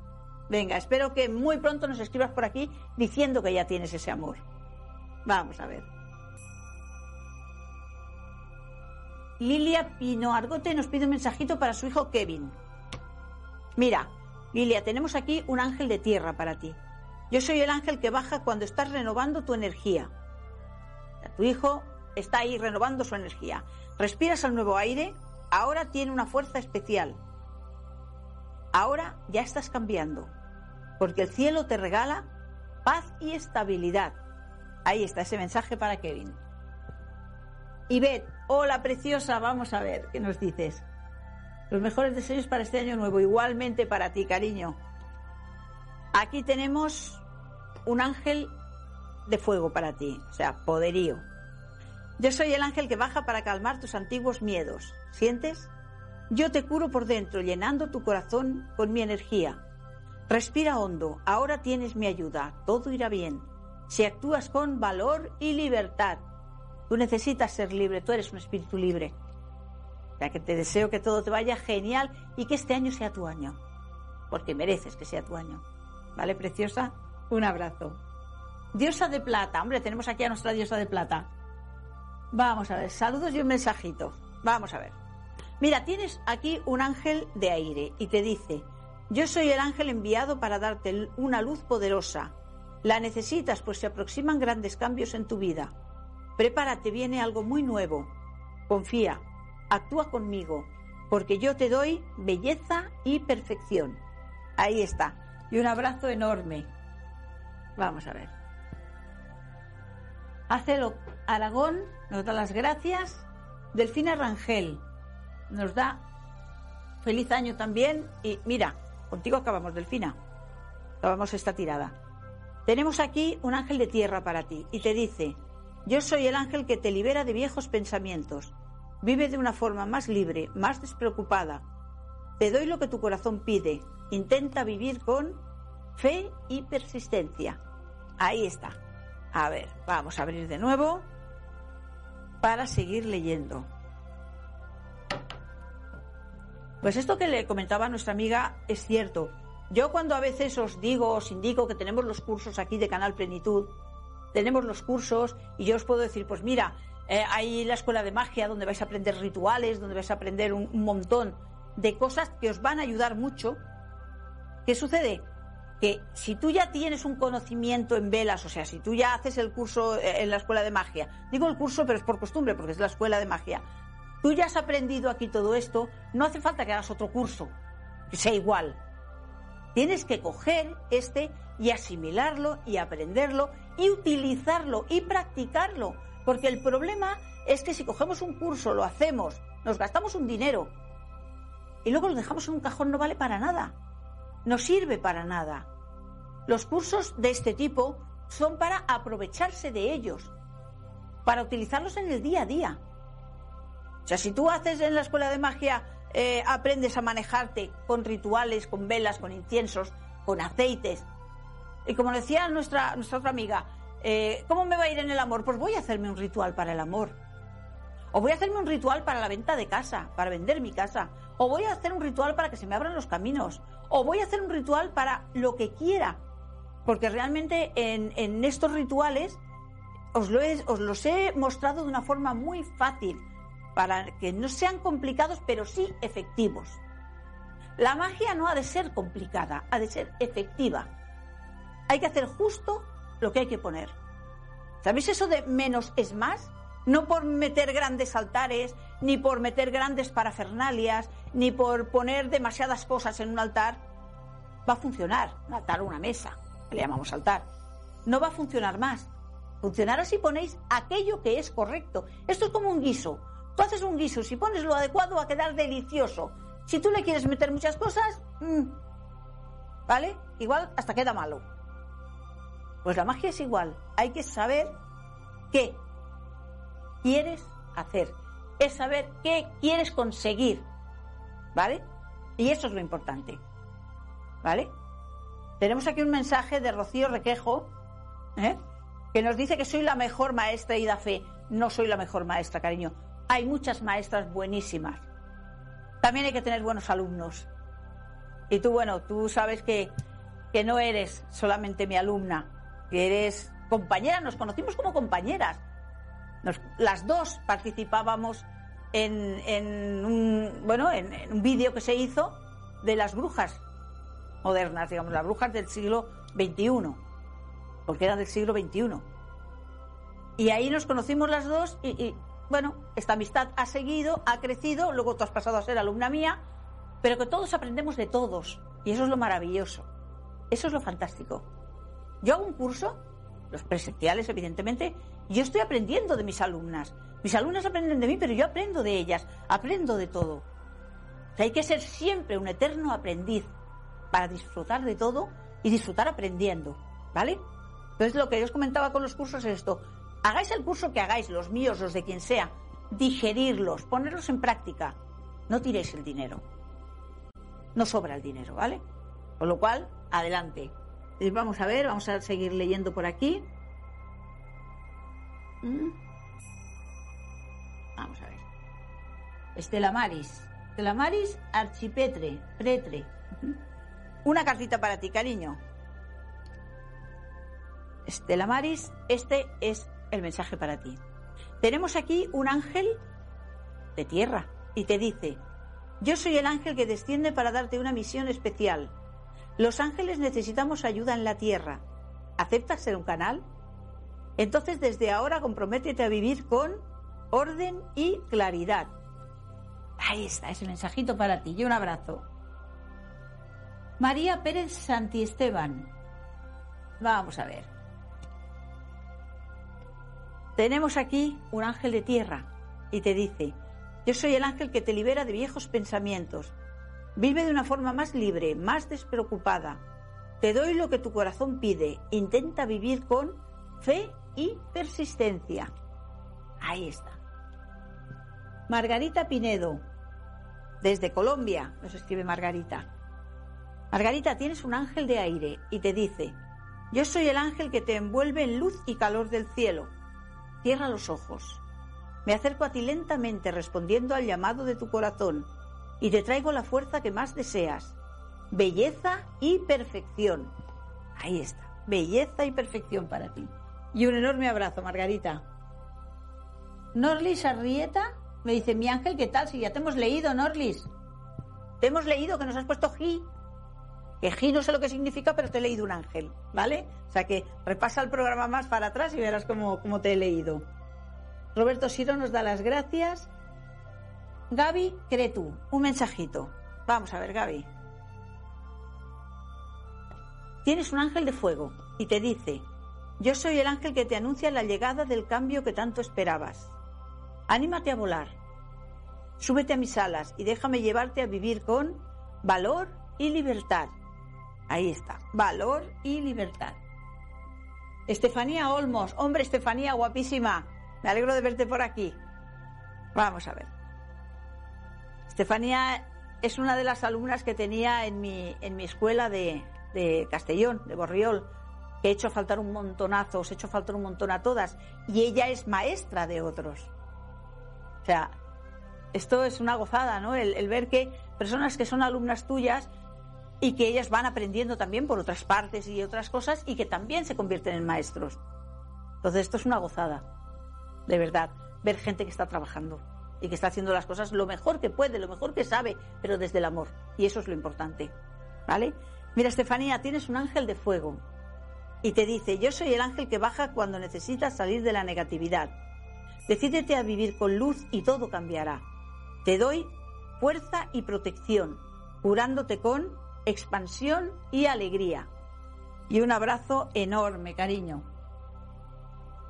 Venga, espero que muy pronto nos escribas por aquí diciendo que ya tienes ese amor. Vamos a ver. Lilia Pino Argote nos pide un mensajito para su hijo Kevin. Mira, Lilia, tenemos aquí un ángel de tierra para ti. Yo soy el ángel que baja cuando estás renovando tu energía. Tu hijo está ahí renovando su energía. Respiras al nuevo aire, ahora tiene una fuerza especial. Ahora ya estás cambiando, porque el cielo te regala paz y estabilidad. Ahí está ese mensaje para Kevin. Y Beth, hola preciosa, vamos a ver qué nos dices. Los mejores deseos para este año nuevo, igualmente para ti, cariño. Aquí tenemos un ángel de fuego para ti, o sea, poderío. Yo soy el ángel que baja para calmar tus antiguos miedos. ¿Sientes? Yo te curo por dentro, llenando tu corazón con mi energía. Respira hondo, ahora tienes mi ayuda, todo irá bien. Si actúas con valor y libertad, tú necesitas ser libre, tú eres un espíritu libre. O sea que te deseo que todo te vaya genial y que este año sea tu año, porque mereces que sea tu año. ¿Vale, preciosa? Un abrazo. Diosa de plata, hombre, tenemos aquí a nuestra diosa de plata. Vamos a ver, saludos y un mensajito. Vamos a ver. Mira, tienes aquí un ángel de aire y te dice, yo soy el ángel enviado para darte una luz poderosa. La necesitas pues se aproximan grandes cambios en tu vida. Prepárate, viene algo muy nuevo. Confía, actúa conmigo, porque yo te doy belleza y perfección. Ahí está. Y un abrazo enorme. Vamos a ver. Hacelo Aragón nos da las gracias. Delfina Rangel nos da feliz año también. Y mira, contigo acabamos, Delfina. Acabamos esta tirada. Tenemos aquí un ángel de tierra para ti y te dice, yo soy el ángel que te libera de viejos pensamientos. Vive de una forma más libre, más despreocupada. Te doy lo que tu corazón pide. Intenta vivir con fe y persistencia. Ahí está. A ver, vamos a abrir de nuevo para seguir leyendo. Pues esto que le comentaba nuestra amiga es cierto. Yo cuando a veces os digo, os indico que tenemos los cursos aquí de Canal Plenitud, tenemos los cursos y yo os puedo decir, pues mira, eh, hay la escuela de magia donde vais a aprender rituales, donde vais a aprender un, un montón de cosas que os van a ayudar mucho. ¿Qué sucede? Que si tú ya tienes un conocimiento en velas, o sea, si tú ya haces el curso eh, en la escuela de magia, digo el curso, pero es por costumbre, porque es la escuela de magia, tú ya has aprendido aquí todo esto, no hace falta que hagas otro curso, que sea igual. Tienes que coger este y asimilarlo y aprenderlo y utilizarlo y practicarlo, porque el problema es que si cogemos un curso, lo hacemos, nos gastamos un dinero y luego lo dejamos en un cajón, no vale para nada no sirve para nada. Los cursos de este tipo son para aprovecharse de ellos, para utilizarlos en el día a día. O sea, si tú haces en la escuela de magia, eh, aprendes a manejarte con rituales, con velas, con inciensos, con aceites. Y como decía nuestra, nuestra otra amiga, eh, ¿cómo me va a ir en el amor? Pues voy a hacerme un ritual para el amor. O voy a hacerme un ritual para la venta de casa, para vender mi casa. O voy a hacer un ritual para que se me abran los caminos. O voy a hacer un ritual para lo que quiera. Porque realmente en, estos rituales os, lo os los he mostrado de una forma muy fácil, para que no sean complicados, pero sí efectivos. La magia no ha de ser complicada, ha de ser efectiva. Hay que hacer justo lo que hay que poner. ¿Sabéis eso de menos es más? No por meter grandes altares, ni por meter grandes parafernalias, ni por poner demasiadas cosas en un altar. Va a funcionar. Un altar o una mesa, que le llamamos altar. No va a funcionar más. Funcionará si ponéis aquello que es correcto. Esto es como un guiso. Tú haces un guiso, si pones lo adecuado va a quedar delicioso. Si tú le quieres meter muchas cosas, mm, ¿vale? Igual hasta queda malo. Pues la magia es igual. Hay que saber qué quieres hacer, es saber qué quieres conseguir, ¿vale? Y eso es lo importante, ¿vale? Tenemos aquí un mensaje de Rocío Requejo, ¿eh? que nos dice que soy la mejor maestra y da fe. No soy la mejor maestra, cariño. Hay muchas maestras buenísimas. También hay que tener buenos alumnos. Y tú, bueno, tú sabes que, que no eres solamente mi alumna, que eres compañera, nos conocimos como compañeras las dos participábamos en, un, bueno, en, un vídeo que se hizo de las brujas modernas, digamos, las brujas del siglo XXI, porque eran del siglo XXI. Y ahí nos conocimos las dos y, bueno, esta amistad ha seguido, ha crecido, luego tú has pasado a ser alumna mía, pero que todos aprendemos de todos. Y eso es lo maravilloso. Eso es lo fantástico. Yo hago un curso, los presenciales, evidentemente, yo estoy aprendiendo de mis alumnas. Mis alumnas aprenden de mí, pero yo aprendo de ellas, aprendo de todo. hay que ser siempre un eterno aprendiz para disfrutar de todo y disfrutar aprendiendo, ¿vale? Entonces lo que yo os comentaba con los cursos es esto. Hagáis el curso que hagáis, los míos, los de quien sea, digerirlos, ponerlos en práctica. No tiréis el dinero. No sobra el dinero, ¿vale? Con lo cual, adelante. Vamos a ver, vamos a seguir leyendo por aquí. Mm. Vamos a ver. Estela Maris. Estela Maris, Archipetre, Pretre. Una cartita para ti, cariño. Estela Maris, este es el mensaje para ti. Tenemos aquí un ángel de tierra y te dice, yo soy el ángel que desciende para darte una misión especial. Los ángeles necesitamos ayuda en la tierra. ¿Aceptas ser un canal? Entonces desde ahora comprométete a vivir con orden y claridad. Ahí está, ese mensajito para ti y un abrazo. María Pérez Santiesteban. Vamos a ver. Tenemos aquí un ángel de tierra y te dice, yo soy el ángel que te libera de viejos pensamientos. Vive de una forma más libre, más despreocupada. Te doy lo que tu corazón pide. Intenta vivir con fe y persistencia. Ahí está. Margarita Pinedo, desde Colombia, nos escribe Margarita. Margarita, tienes un ángel de aire y te dice, yo soy el ángel que te envuelve en luz y calor del cielo. Cierra los ojos. Me acerco a ti lentamente respondiendo al llamado de tu corazón y te traigo la fuerza que más deseas. Belleza y perfección. Ahí está. Belleza y perfección para ti. Y un enorme abrazo, Margarita. Norlis Arrieta me dice, mi ángel, ¿qué tal? Si ya te hemos leído, Norlis. Te hemos leído que nos has puesto G. Que G no sé lo que significa, pero te he leído un ángel, ¿vale? O sea que repasa el programa más para atrás y verás cómo, te he leído. Roberto Siro nos da las gracias. Gaby Cretu, un mensajito. Vamos a ver, Gaby. Tienes un ángel de fuego y te dice, yo soy el ángel que te anuncia la llegada del cambio que tanto esperabas. Anímate a volar. Súbete a mis alas y déjame llevarte a vivir con valor y libertad. Ahí está, valor y libertad. Estefanía Olmos, hombre, Estefanía, guapísima. Me alegro de verte por aquí. Vamos a ver. Estefanía es una de las alumnas que tenía en mi, en mi escuela de, de Castellón, de Borriol, he hecho faltar un montonazo, he hecho faltar un montón a todas, y ella es maestra de otros. O sea, esto es una gozada, ¿no? el ver que personas que son alumnas tuyas y que ellas van aprendiendo también por otras partes y otras cosas y que también se convierten en maestros. Entonces esto es una gozada, de verdad, ver gente que está trabajando y que está haciendo las cosas lo mejor que puede, lo mejor que sabe, pero desde el amor. Y eso es lo importante. ¿Vale? Mira, Estefanía, tienes un ángel de fuego y te dice, yo soy el ángel que baja cuando necesitas salir de la negatividad. Decídete a vivir con luz y todo cambiará. Te doy fuerza y protección, curándote con expansión y alegría. Y un abrazo enorme, cariño.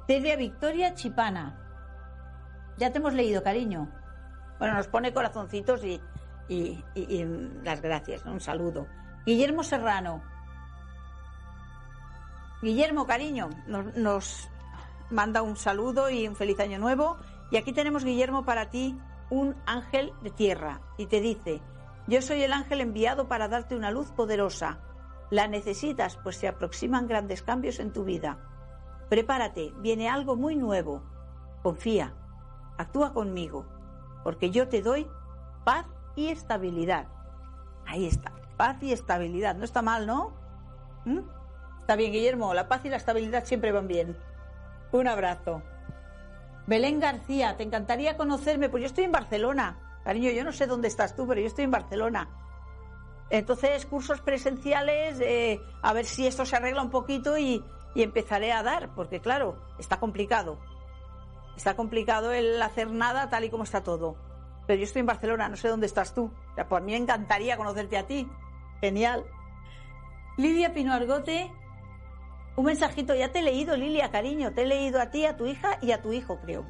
Celia Victoria Chipana. Ya te hemos leído, cariño. Bueno, nos pone corazoncitos y, y, las gracias, un saludo. Guillermo Serrano. Guillermo, cariño, nos, manda un saludo y un feliz año nuevo. Y aquí tenemos, Guillermo, para ti un ángel de tierra. Y te dice, yo soy el ángel enviado para darte una luz poderosa. La necesitas, pues se aproximan grandes cambios en tu vida. Prepárate, viene algo muy nuevo. Confía, actúa conmigo, porque yo te doy paz y estabilidad. Ahí está, paz y estabilidad. No está mal, ¿no? ¿Mm? Está bien, Guillermo, la paz y la estabilidad siempre van bien. Un abrazo. Belén García, te encantaría conocerme, pues yo estoy en Barcelona. Cariño, yo no sé dónde estás tú, pero yo estoy en Barcelona. Entonces, cursos presenciales, eh, a ver si esto se arregla un poquito y, empezaré a dar, porque claro, está complicado. Está complicado el hacer nada tal y como está todo. Pero yo estoy en Barcelona, no sé dónde estás tú. O sea, pues a mí me encantaría conocerte a ti. Genial. Lidia Pino Argote, un mensajito, ya te he leído, Lilia, cariño, te he leído a ti, a tu hija y a tu hijo, creo.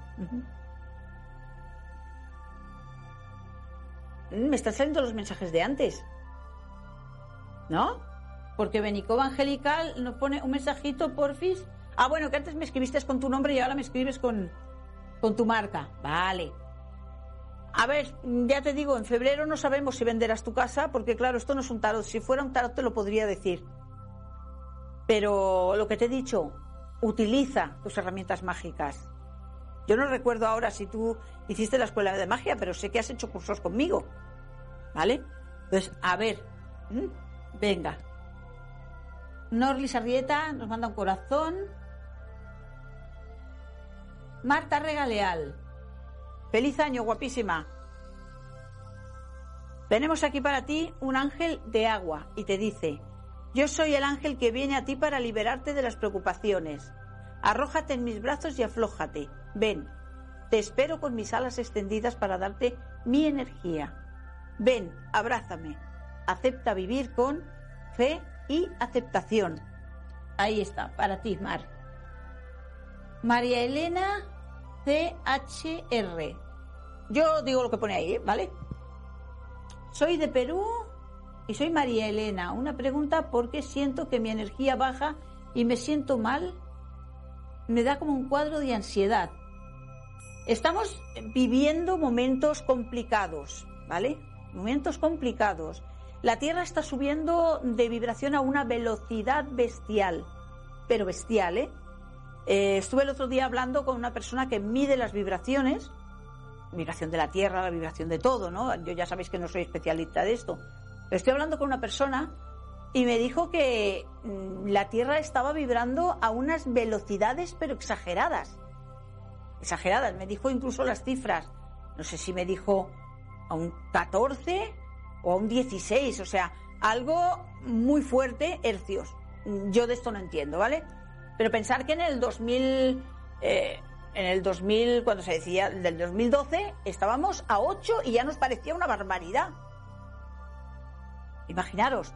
Me están saliendo los mensajes de antes. ¿No? Porque Benicova Angelical nos pone un mensajito, porfis, Ah, bueno, que antes me escribiste con tu nombre y ahora me escribes con, con tu marca. Vale. A ver, ya te digo, en febrero no sabemos si venderás tu casa, porque claro, esto no es un tarot. Si fuera un tarot te lo podría decir. Pero lo que te he dicho, utiliza tus herramientas mágicas. Yo no recuerdo ahora si tú hiciste la escuela de magia, pero sé que has hecho cursos conmigo. ¿Vale? Entonces, a ver, venga. Norlis Arrieta nos manda un corazón. Marta Regaleal. Feliz año, guapísima. Tenemos aquí para ti un ángel de agua y te dice, yo soy el ángel que viene a ti para liberarte de las preocupaciones. Arrójate en mis brazos y aflójate. Ven, te espero con mis alas extendidas para darte mi energía. Ven, abrázame. Acepta vivir con fe y aceptación. Ahí está, para ti, Mar. María Elena CHR. Yo digo lo que pone ahí, ¿vale? Soy de Perú y soy María Elena. Una pregunta, ¿por qué siento que mi energía baja y me siento mal? Me da como un cuadro de ansiedad. Estamos viviendo momentos complicados, ¿vale? Momentos complicados. La Tierra está subiendo de vibración a una velocidad bestial, pero bestial, ¿eh? Eh, estuve el otro día hablando con una persona que mide las vibraciones, vibración de la Tierra, la vibración de todo, ¿no? Yo ya sabéis que no soy especialista de esto. Estoy hablando con una persona y me dijo que mm, la Tierra estaba vibrando a unas velocidades pero exageradas. Exageradas, me dijo incluso las cifras. No sé si me dijo a un 14 o a un 16, o sea, algo muy fuerte, hercios. Yo de esto no entiendo, ¿vale? Pero pensar que en el 2000, eh, en el 2000, cuando se decía del 2012, estábamos a 8 y ya nos parecía una barbaridad. Imaginaros.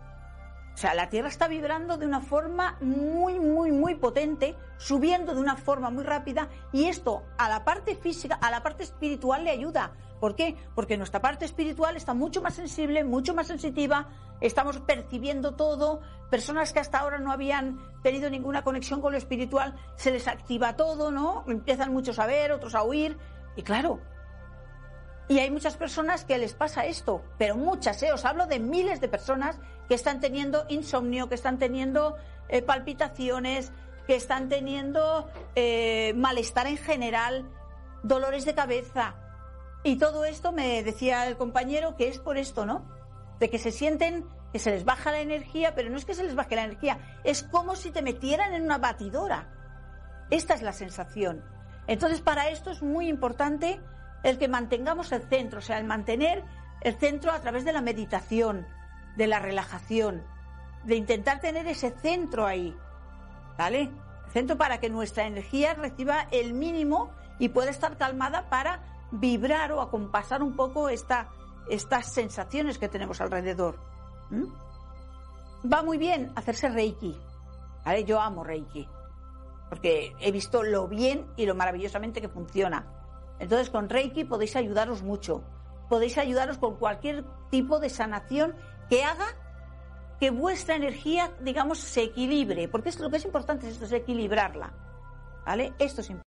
O sea, la Tierra está vibrando de una forma muy, muy, muy potente, subiendo de una forma muy rápida y esto a la parte física, a la parte espiritual le ayuda. ¿Por qué? Porque nuestra parte espiritual está mucho más sensible, mucho más sensitiva, estamos percibiendo todo, personas que hasta ahora no habían tenido ninguna conexión con lo espiritual, se les activa todo, ¿no? Empiezan muchos a ver, otros a oír, y claro, y hay muchas personas que les pasa esto, pero muchas, ¿eh? os hablo de miles de personas que están teniendo insomnio, que están teniendo eh, palpitaciones, que están teniendo eh, malestar en general, dolores de cabeza, y todo esto me decía el compañero que es por esto, ¿no? De que se sienten que se les baja la energía, pero no es que se les baje la energía, es como si te metieran en una batidora. Esta es la sensación. Entonces, para esto es muy importante el que mantengamos el centro, o sea, el mantener el centro a través de la meditación, de la relajación, de intentar tener ese centro ahí, ¿vale? Centro para que nuestra energía reciba el mínimo y pueda estar calmada para vibrar o acompasar un poco esta, estas sensaciones que tenemos alrededor. Va muy bien hacerse Reiki. ¿vale? Yo amo Reiki, porque he visto lo bien y lo maravillosamente que funciona. Entonces con Reiki podéis ayudaros mucho. Podéis ayudaros con cualquier tipo de sanación que haga que vuestra energía, digamos, se equilibre, porque lo que es importante es esto, es equilibrarla. ¿Vale? Esto es importante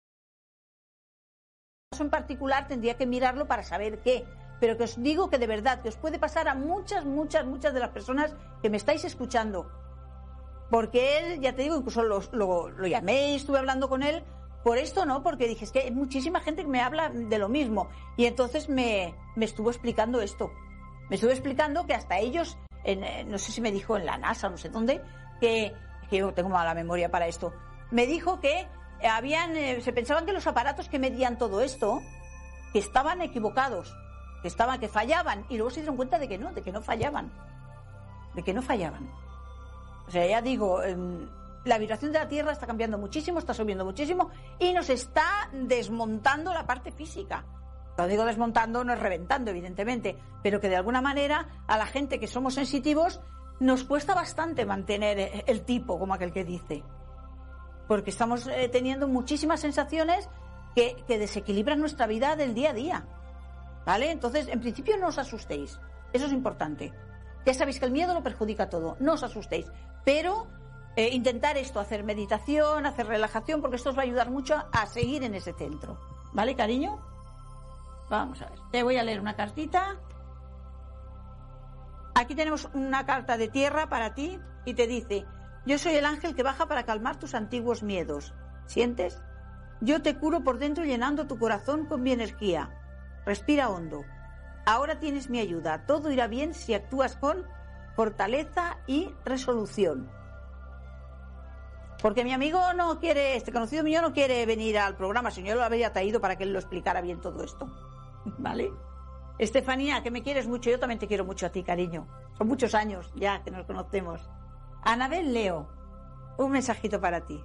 en particular tendría que mirarlo para saber qué. Pero que os digo que de verdad, que os puede pasar a muchas, muchas, muchas de las personas que me estáis escuchando. Porque él, ya te digo, incluso lo, llamé y estuve hablando con él por esto, ¿no? Porque dije, es que hay muchísima gente que me habla de lo mismo. Y entonces me, me estuvo explicando esto. Me estuvo explicando que hasta ellos, eh, no sé si me dijo en la NASA, no sé dónde, que, que yo tengo mala memoria para esto, me dijo que habían, eh, se pensaban que los aparatos que medían todo esto, que estaban equivocados, que estaban, que fallaban, y luego se dieron cuenta de que no, de que no fallaban, de que no fallaban. O sea, ya digo, em, la vibración de la Tierra está cambiando muchísimo, está subiendo muchísimo y nos está desmontando la parte física. Lo digo desmontando, no es reventando, evidentemente, pero que de alguna manera a la gente que somos sensitivos nos cuesta bastante mantener el tipo, como aquel que dice porque estamos eh, teniendo muchísimas sensaciones que, desequilibran nuestra vida del día a día. ¿Vale? Entonces, en principio no os asustéis. Eso es importante. Ya sabéis que el miedo lo perjudica todo. No os asustéis. Pero eh, intentar esto, hacer meditación, hacer relajación, porque esto os va a ayudar mucho a seguir en ese centro. ¿Vale, cariño? Vamos a ver. Te voy a leer una cartita. Aquí tenemos una carta de tierra para ti y te dice, yo soy el ángel que baja para calmar tus antiguos miedos. ¿Sientes? Yo te curo por dentro llenando tu corazón con mi energía. Respira hondo. Ahora tienes mi ayuda. Todo irá bien si actúas con fortaleza y resolución. Porque mi amigo no quiere, este conocido mío no quiere venir al programa, si yo lo habría traído para que él lo explicara bien todo esto. [LAUGHS] ¿Vale? Estefanía, que me quieres mucho, yo también te quiero mucho a ti, cariño. Son muchos años ya que nos conocemos. Anabel Leo, un mensajito para ti.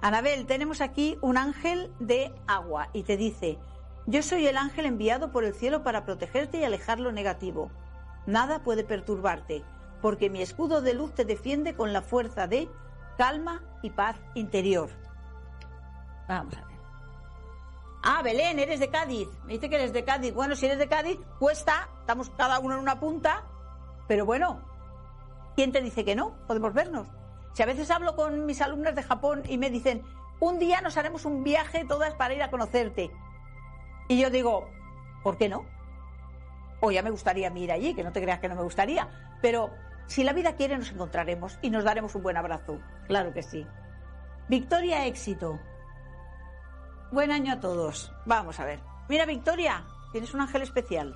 Anabel, tenemos aquí un ángel de agua y te dice, yo soy el ángel enviado por el cielo para protegerte y alejar lo negativo. Nada puede perturbarte, porque mi escudo de luz te defiende con la fuerza de calma y paz interior. Vamos a ver. Ah, Belén, eres de Cádiz. Me dice que eres de Cádiz. Bueno, si eres de Cádiz, cuesta, estamos cada uno en una punta, pero bueno, ¿quién te dice que no? Podemos vernos. Si a veces hablo con mis alumnas de Japón y me dicen, un día nos haremos un viaje todas para ir a conocerte. Y yo digo, ¿por qué no? O ya me gustaría ir allí, que no te creas que no me gustaría. Pero si la vida quiere, nos encontraremos y nos daremos un buen abrazo. Claro que sí. Victoria Éxito. Buen año a todos. Vamos a ver. Mira, Victoria, tienes un ángel especial.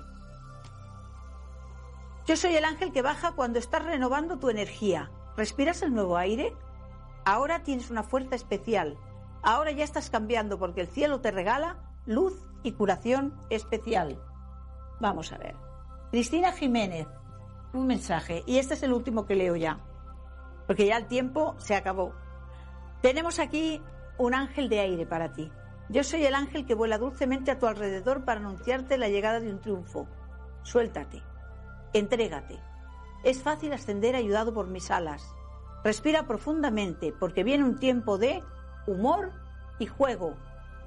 Yo soy el ángel que baja cuando estás renovando tu energía. ¿Respiras el nuevo aire? Ahora tienes una fuerza especial. Ahora ya estás cambiando porque el cielo te regala luz y curación especial. Vamos a ver. Cristina Jiménez, un mensaje. Y este es el último que leo ya. Porque ya el tiempo se acabó. Tenemos aquí un ángel de aire para ti. Yo soy el ángel que vuela dulcemente a tu alrededor para anunciarte la llegada de un triunfo. Suéltate, entrégate. Es fácil ascender ayudado por mis alas. Respira profundamente porque viene un tiempo de humor y juego.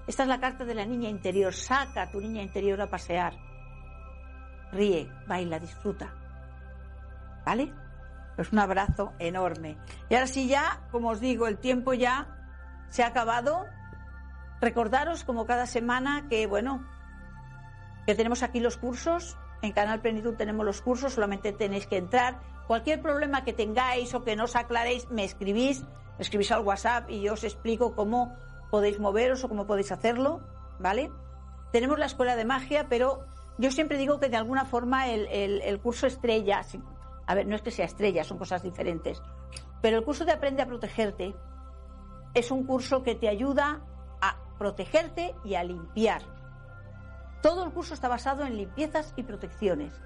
Esta es la carta de la niña interior. Saca a tu niña interior a pasear. Ríe, baila, disfruta. ¿Vale? Pues un abrazo enorme. Y ahora sí ya, como os digo, el tiempo ya se ha acabado. Recordaros, como cada semana, que bueno, que tenemos aquí los cursos. En Canal Plenitud tenemos los cursos, solamente tenéis que entrar. Cualquier problema que tengáis o que no os aclaréis, me escribís, me escribís al WhatsApp y yo os explico cómo podéis moveros o cómo podéis hacerlo, ¿vale? Tenemos la escuela de magia, pero yo siempre digo que de alguna forma el, el curso estrella, a ver, no es que sea estrella, son cosas diferentes, pero el curso de Aprende a Protegerte es un curso que te ayuda protegerte y a limpiar. Todo el curso está basado en limpiezas y protecciones.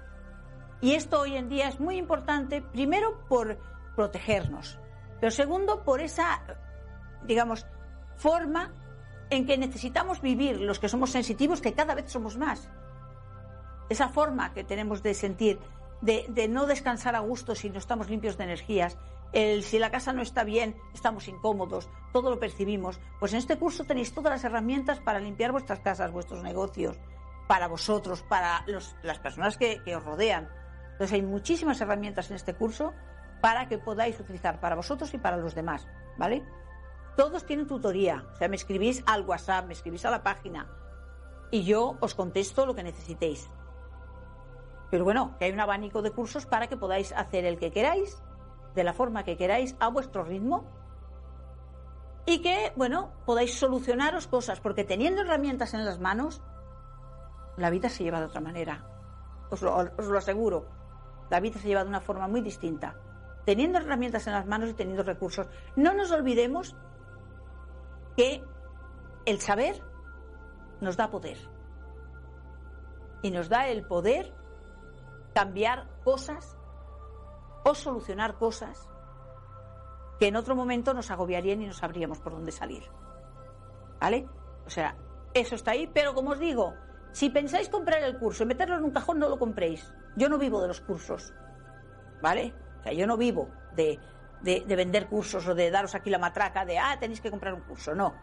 Y esto hoy en día es muy importante, primero por protegernos, pero segundo por esa, digamos, forma en que necesitamos vivir los que somos sensitivos, que cada vez somos más. Esa forma que tenemos de sentir, de, no descansar a gusto si no estamos limpios de energías, el, si la casa no está bien, estamos incómodos, todo lo percibimos. Pues en este curso tenéis todas las herramientas para limpiar vuestras casas, vuestros negocios, para vosotros, para las personas que, os rodean. Entonces hay muchísimas herramientas en este curso para que podáis utilizar para vosotros y para los demás, ¿vale? Todos tienen tutoría, o sea, me escribís al WhatsApp, me escribís a la página y yo os contesto lo que necesitéis. Pero bueno, que hay un abanico de cursos para que podáis hacer el que queráis de la forma que queráis, a vuestro ritmo, y que, bueno, podáis solucionaros cosas, porque teniendo herramientas en las manos, la vida se lleva de otra manera. Os lo, os lo aseguro. La vida se lleva de una forma muy distinta. Teniendo herramientas en las manos y teniendo recursos. No nos olvidemos que el saber nos da poder. Y nos da el poder cambiar cosas o solucionar cosas que en otro momento nos agobiarían y no sabríamos por dónde salir. ¿Vale? O sea, eso está ahí, pero como os digo, si pensáis comprar el curso y meterlo en un cajón, no lo compréis. Yo no vivo de los cursos. ¿Vale? O sea, yo no vivo de, de, de vender cursos o de daros aquí la matraca de, ah, tenéis que comprar un curso. No.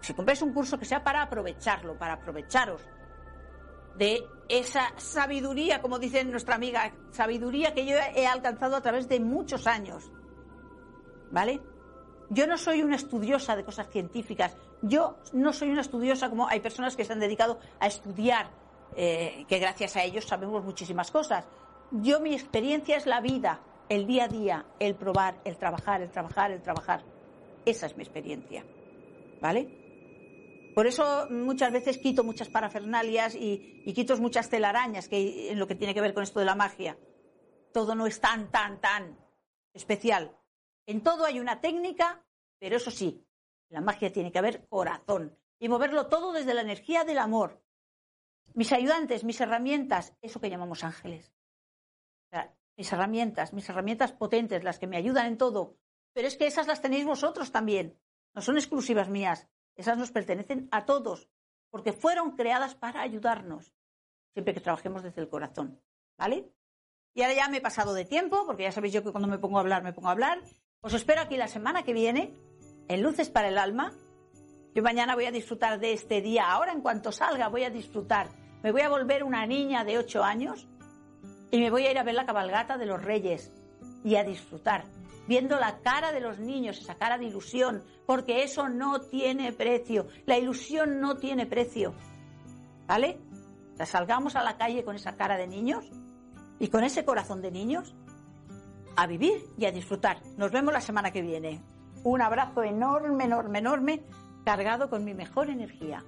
Si compráis un curso que sea para aprovecharlo, para aprovecharos de esa sabiduría, como dice nuestra amiga, sabiduría que yo he alcanzado a través de muchos años. ¿vale? Yo no soy una estudiosa de cosas científicas. Yo no soy una estudiosa como hay personas que se han dedicado a estudiar, eh, que gracias a ellos sabemos muchísimas cosas. Yo mi experiencia es la vida, el día a día, el probar, el trabajar, el trabajar, el trabajar. Esa es mi experiencia. ¿Vale? Por eso muchas veces quito muchas parafernalias y, quito muchas telarañas que, en lo que tiene que ver con esto de la magia. Todo no es tan, tan, tan especial. En todo hay una técnica, pero eso sí, la magia tiene que haber corazón y moverlo todo desde la energía del amor. Mis ayudantes, mis herramientas, eso que llamamos ángeles. mis herramientas, mis herramientas potentes, las que me ayudan en todo. Pero es que esas las tenéis vosotros también. No son exclusivas mías. Esas nos pertenecen a todos, porque fueron creadas para ayudarnos, siempre que trabajemos desde el corazón. ¿Vale? Y ahora ya me he pasado de tiempo, porque ya sabéis yo que cuando me pongo a hablar, me pongo a hablar. Os espero aquí la semana que viene, en Luces para el Alma. Yo mañana voy a disfrutar de este día. Ahora, en cuanto salga, voy a disfrutar. Me voy a volver una niña de ocho años y me voy a ir a ver la cabalgata de los reyes y a disfrutar, viendo la cara de los niños, esa cara de ilusión, porque eso no tiene precio. La ilusión no tiene precio. ¿Vale? Salgamos a la calle con esa cara de niños y con ese corazón de niños a vivir y a disfrutar. Nos vemos la semana que viene. Un abrazo enorme, enorme, enorme, cargado con mi mejor energía.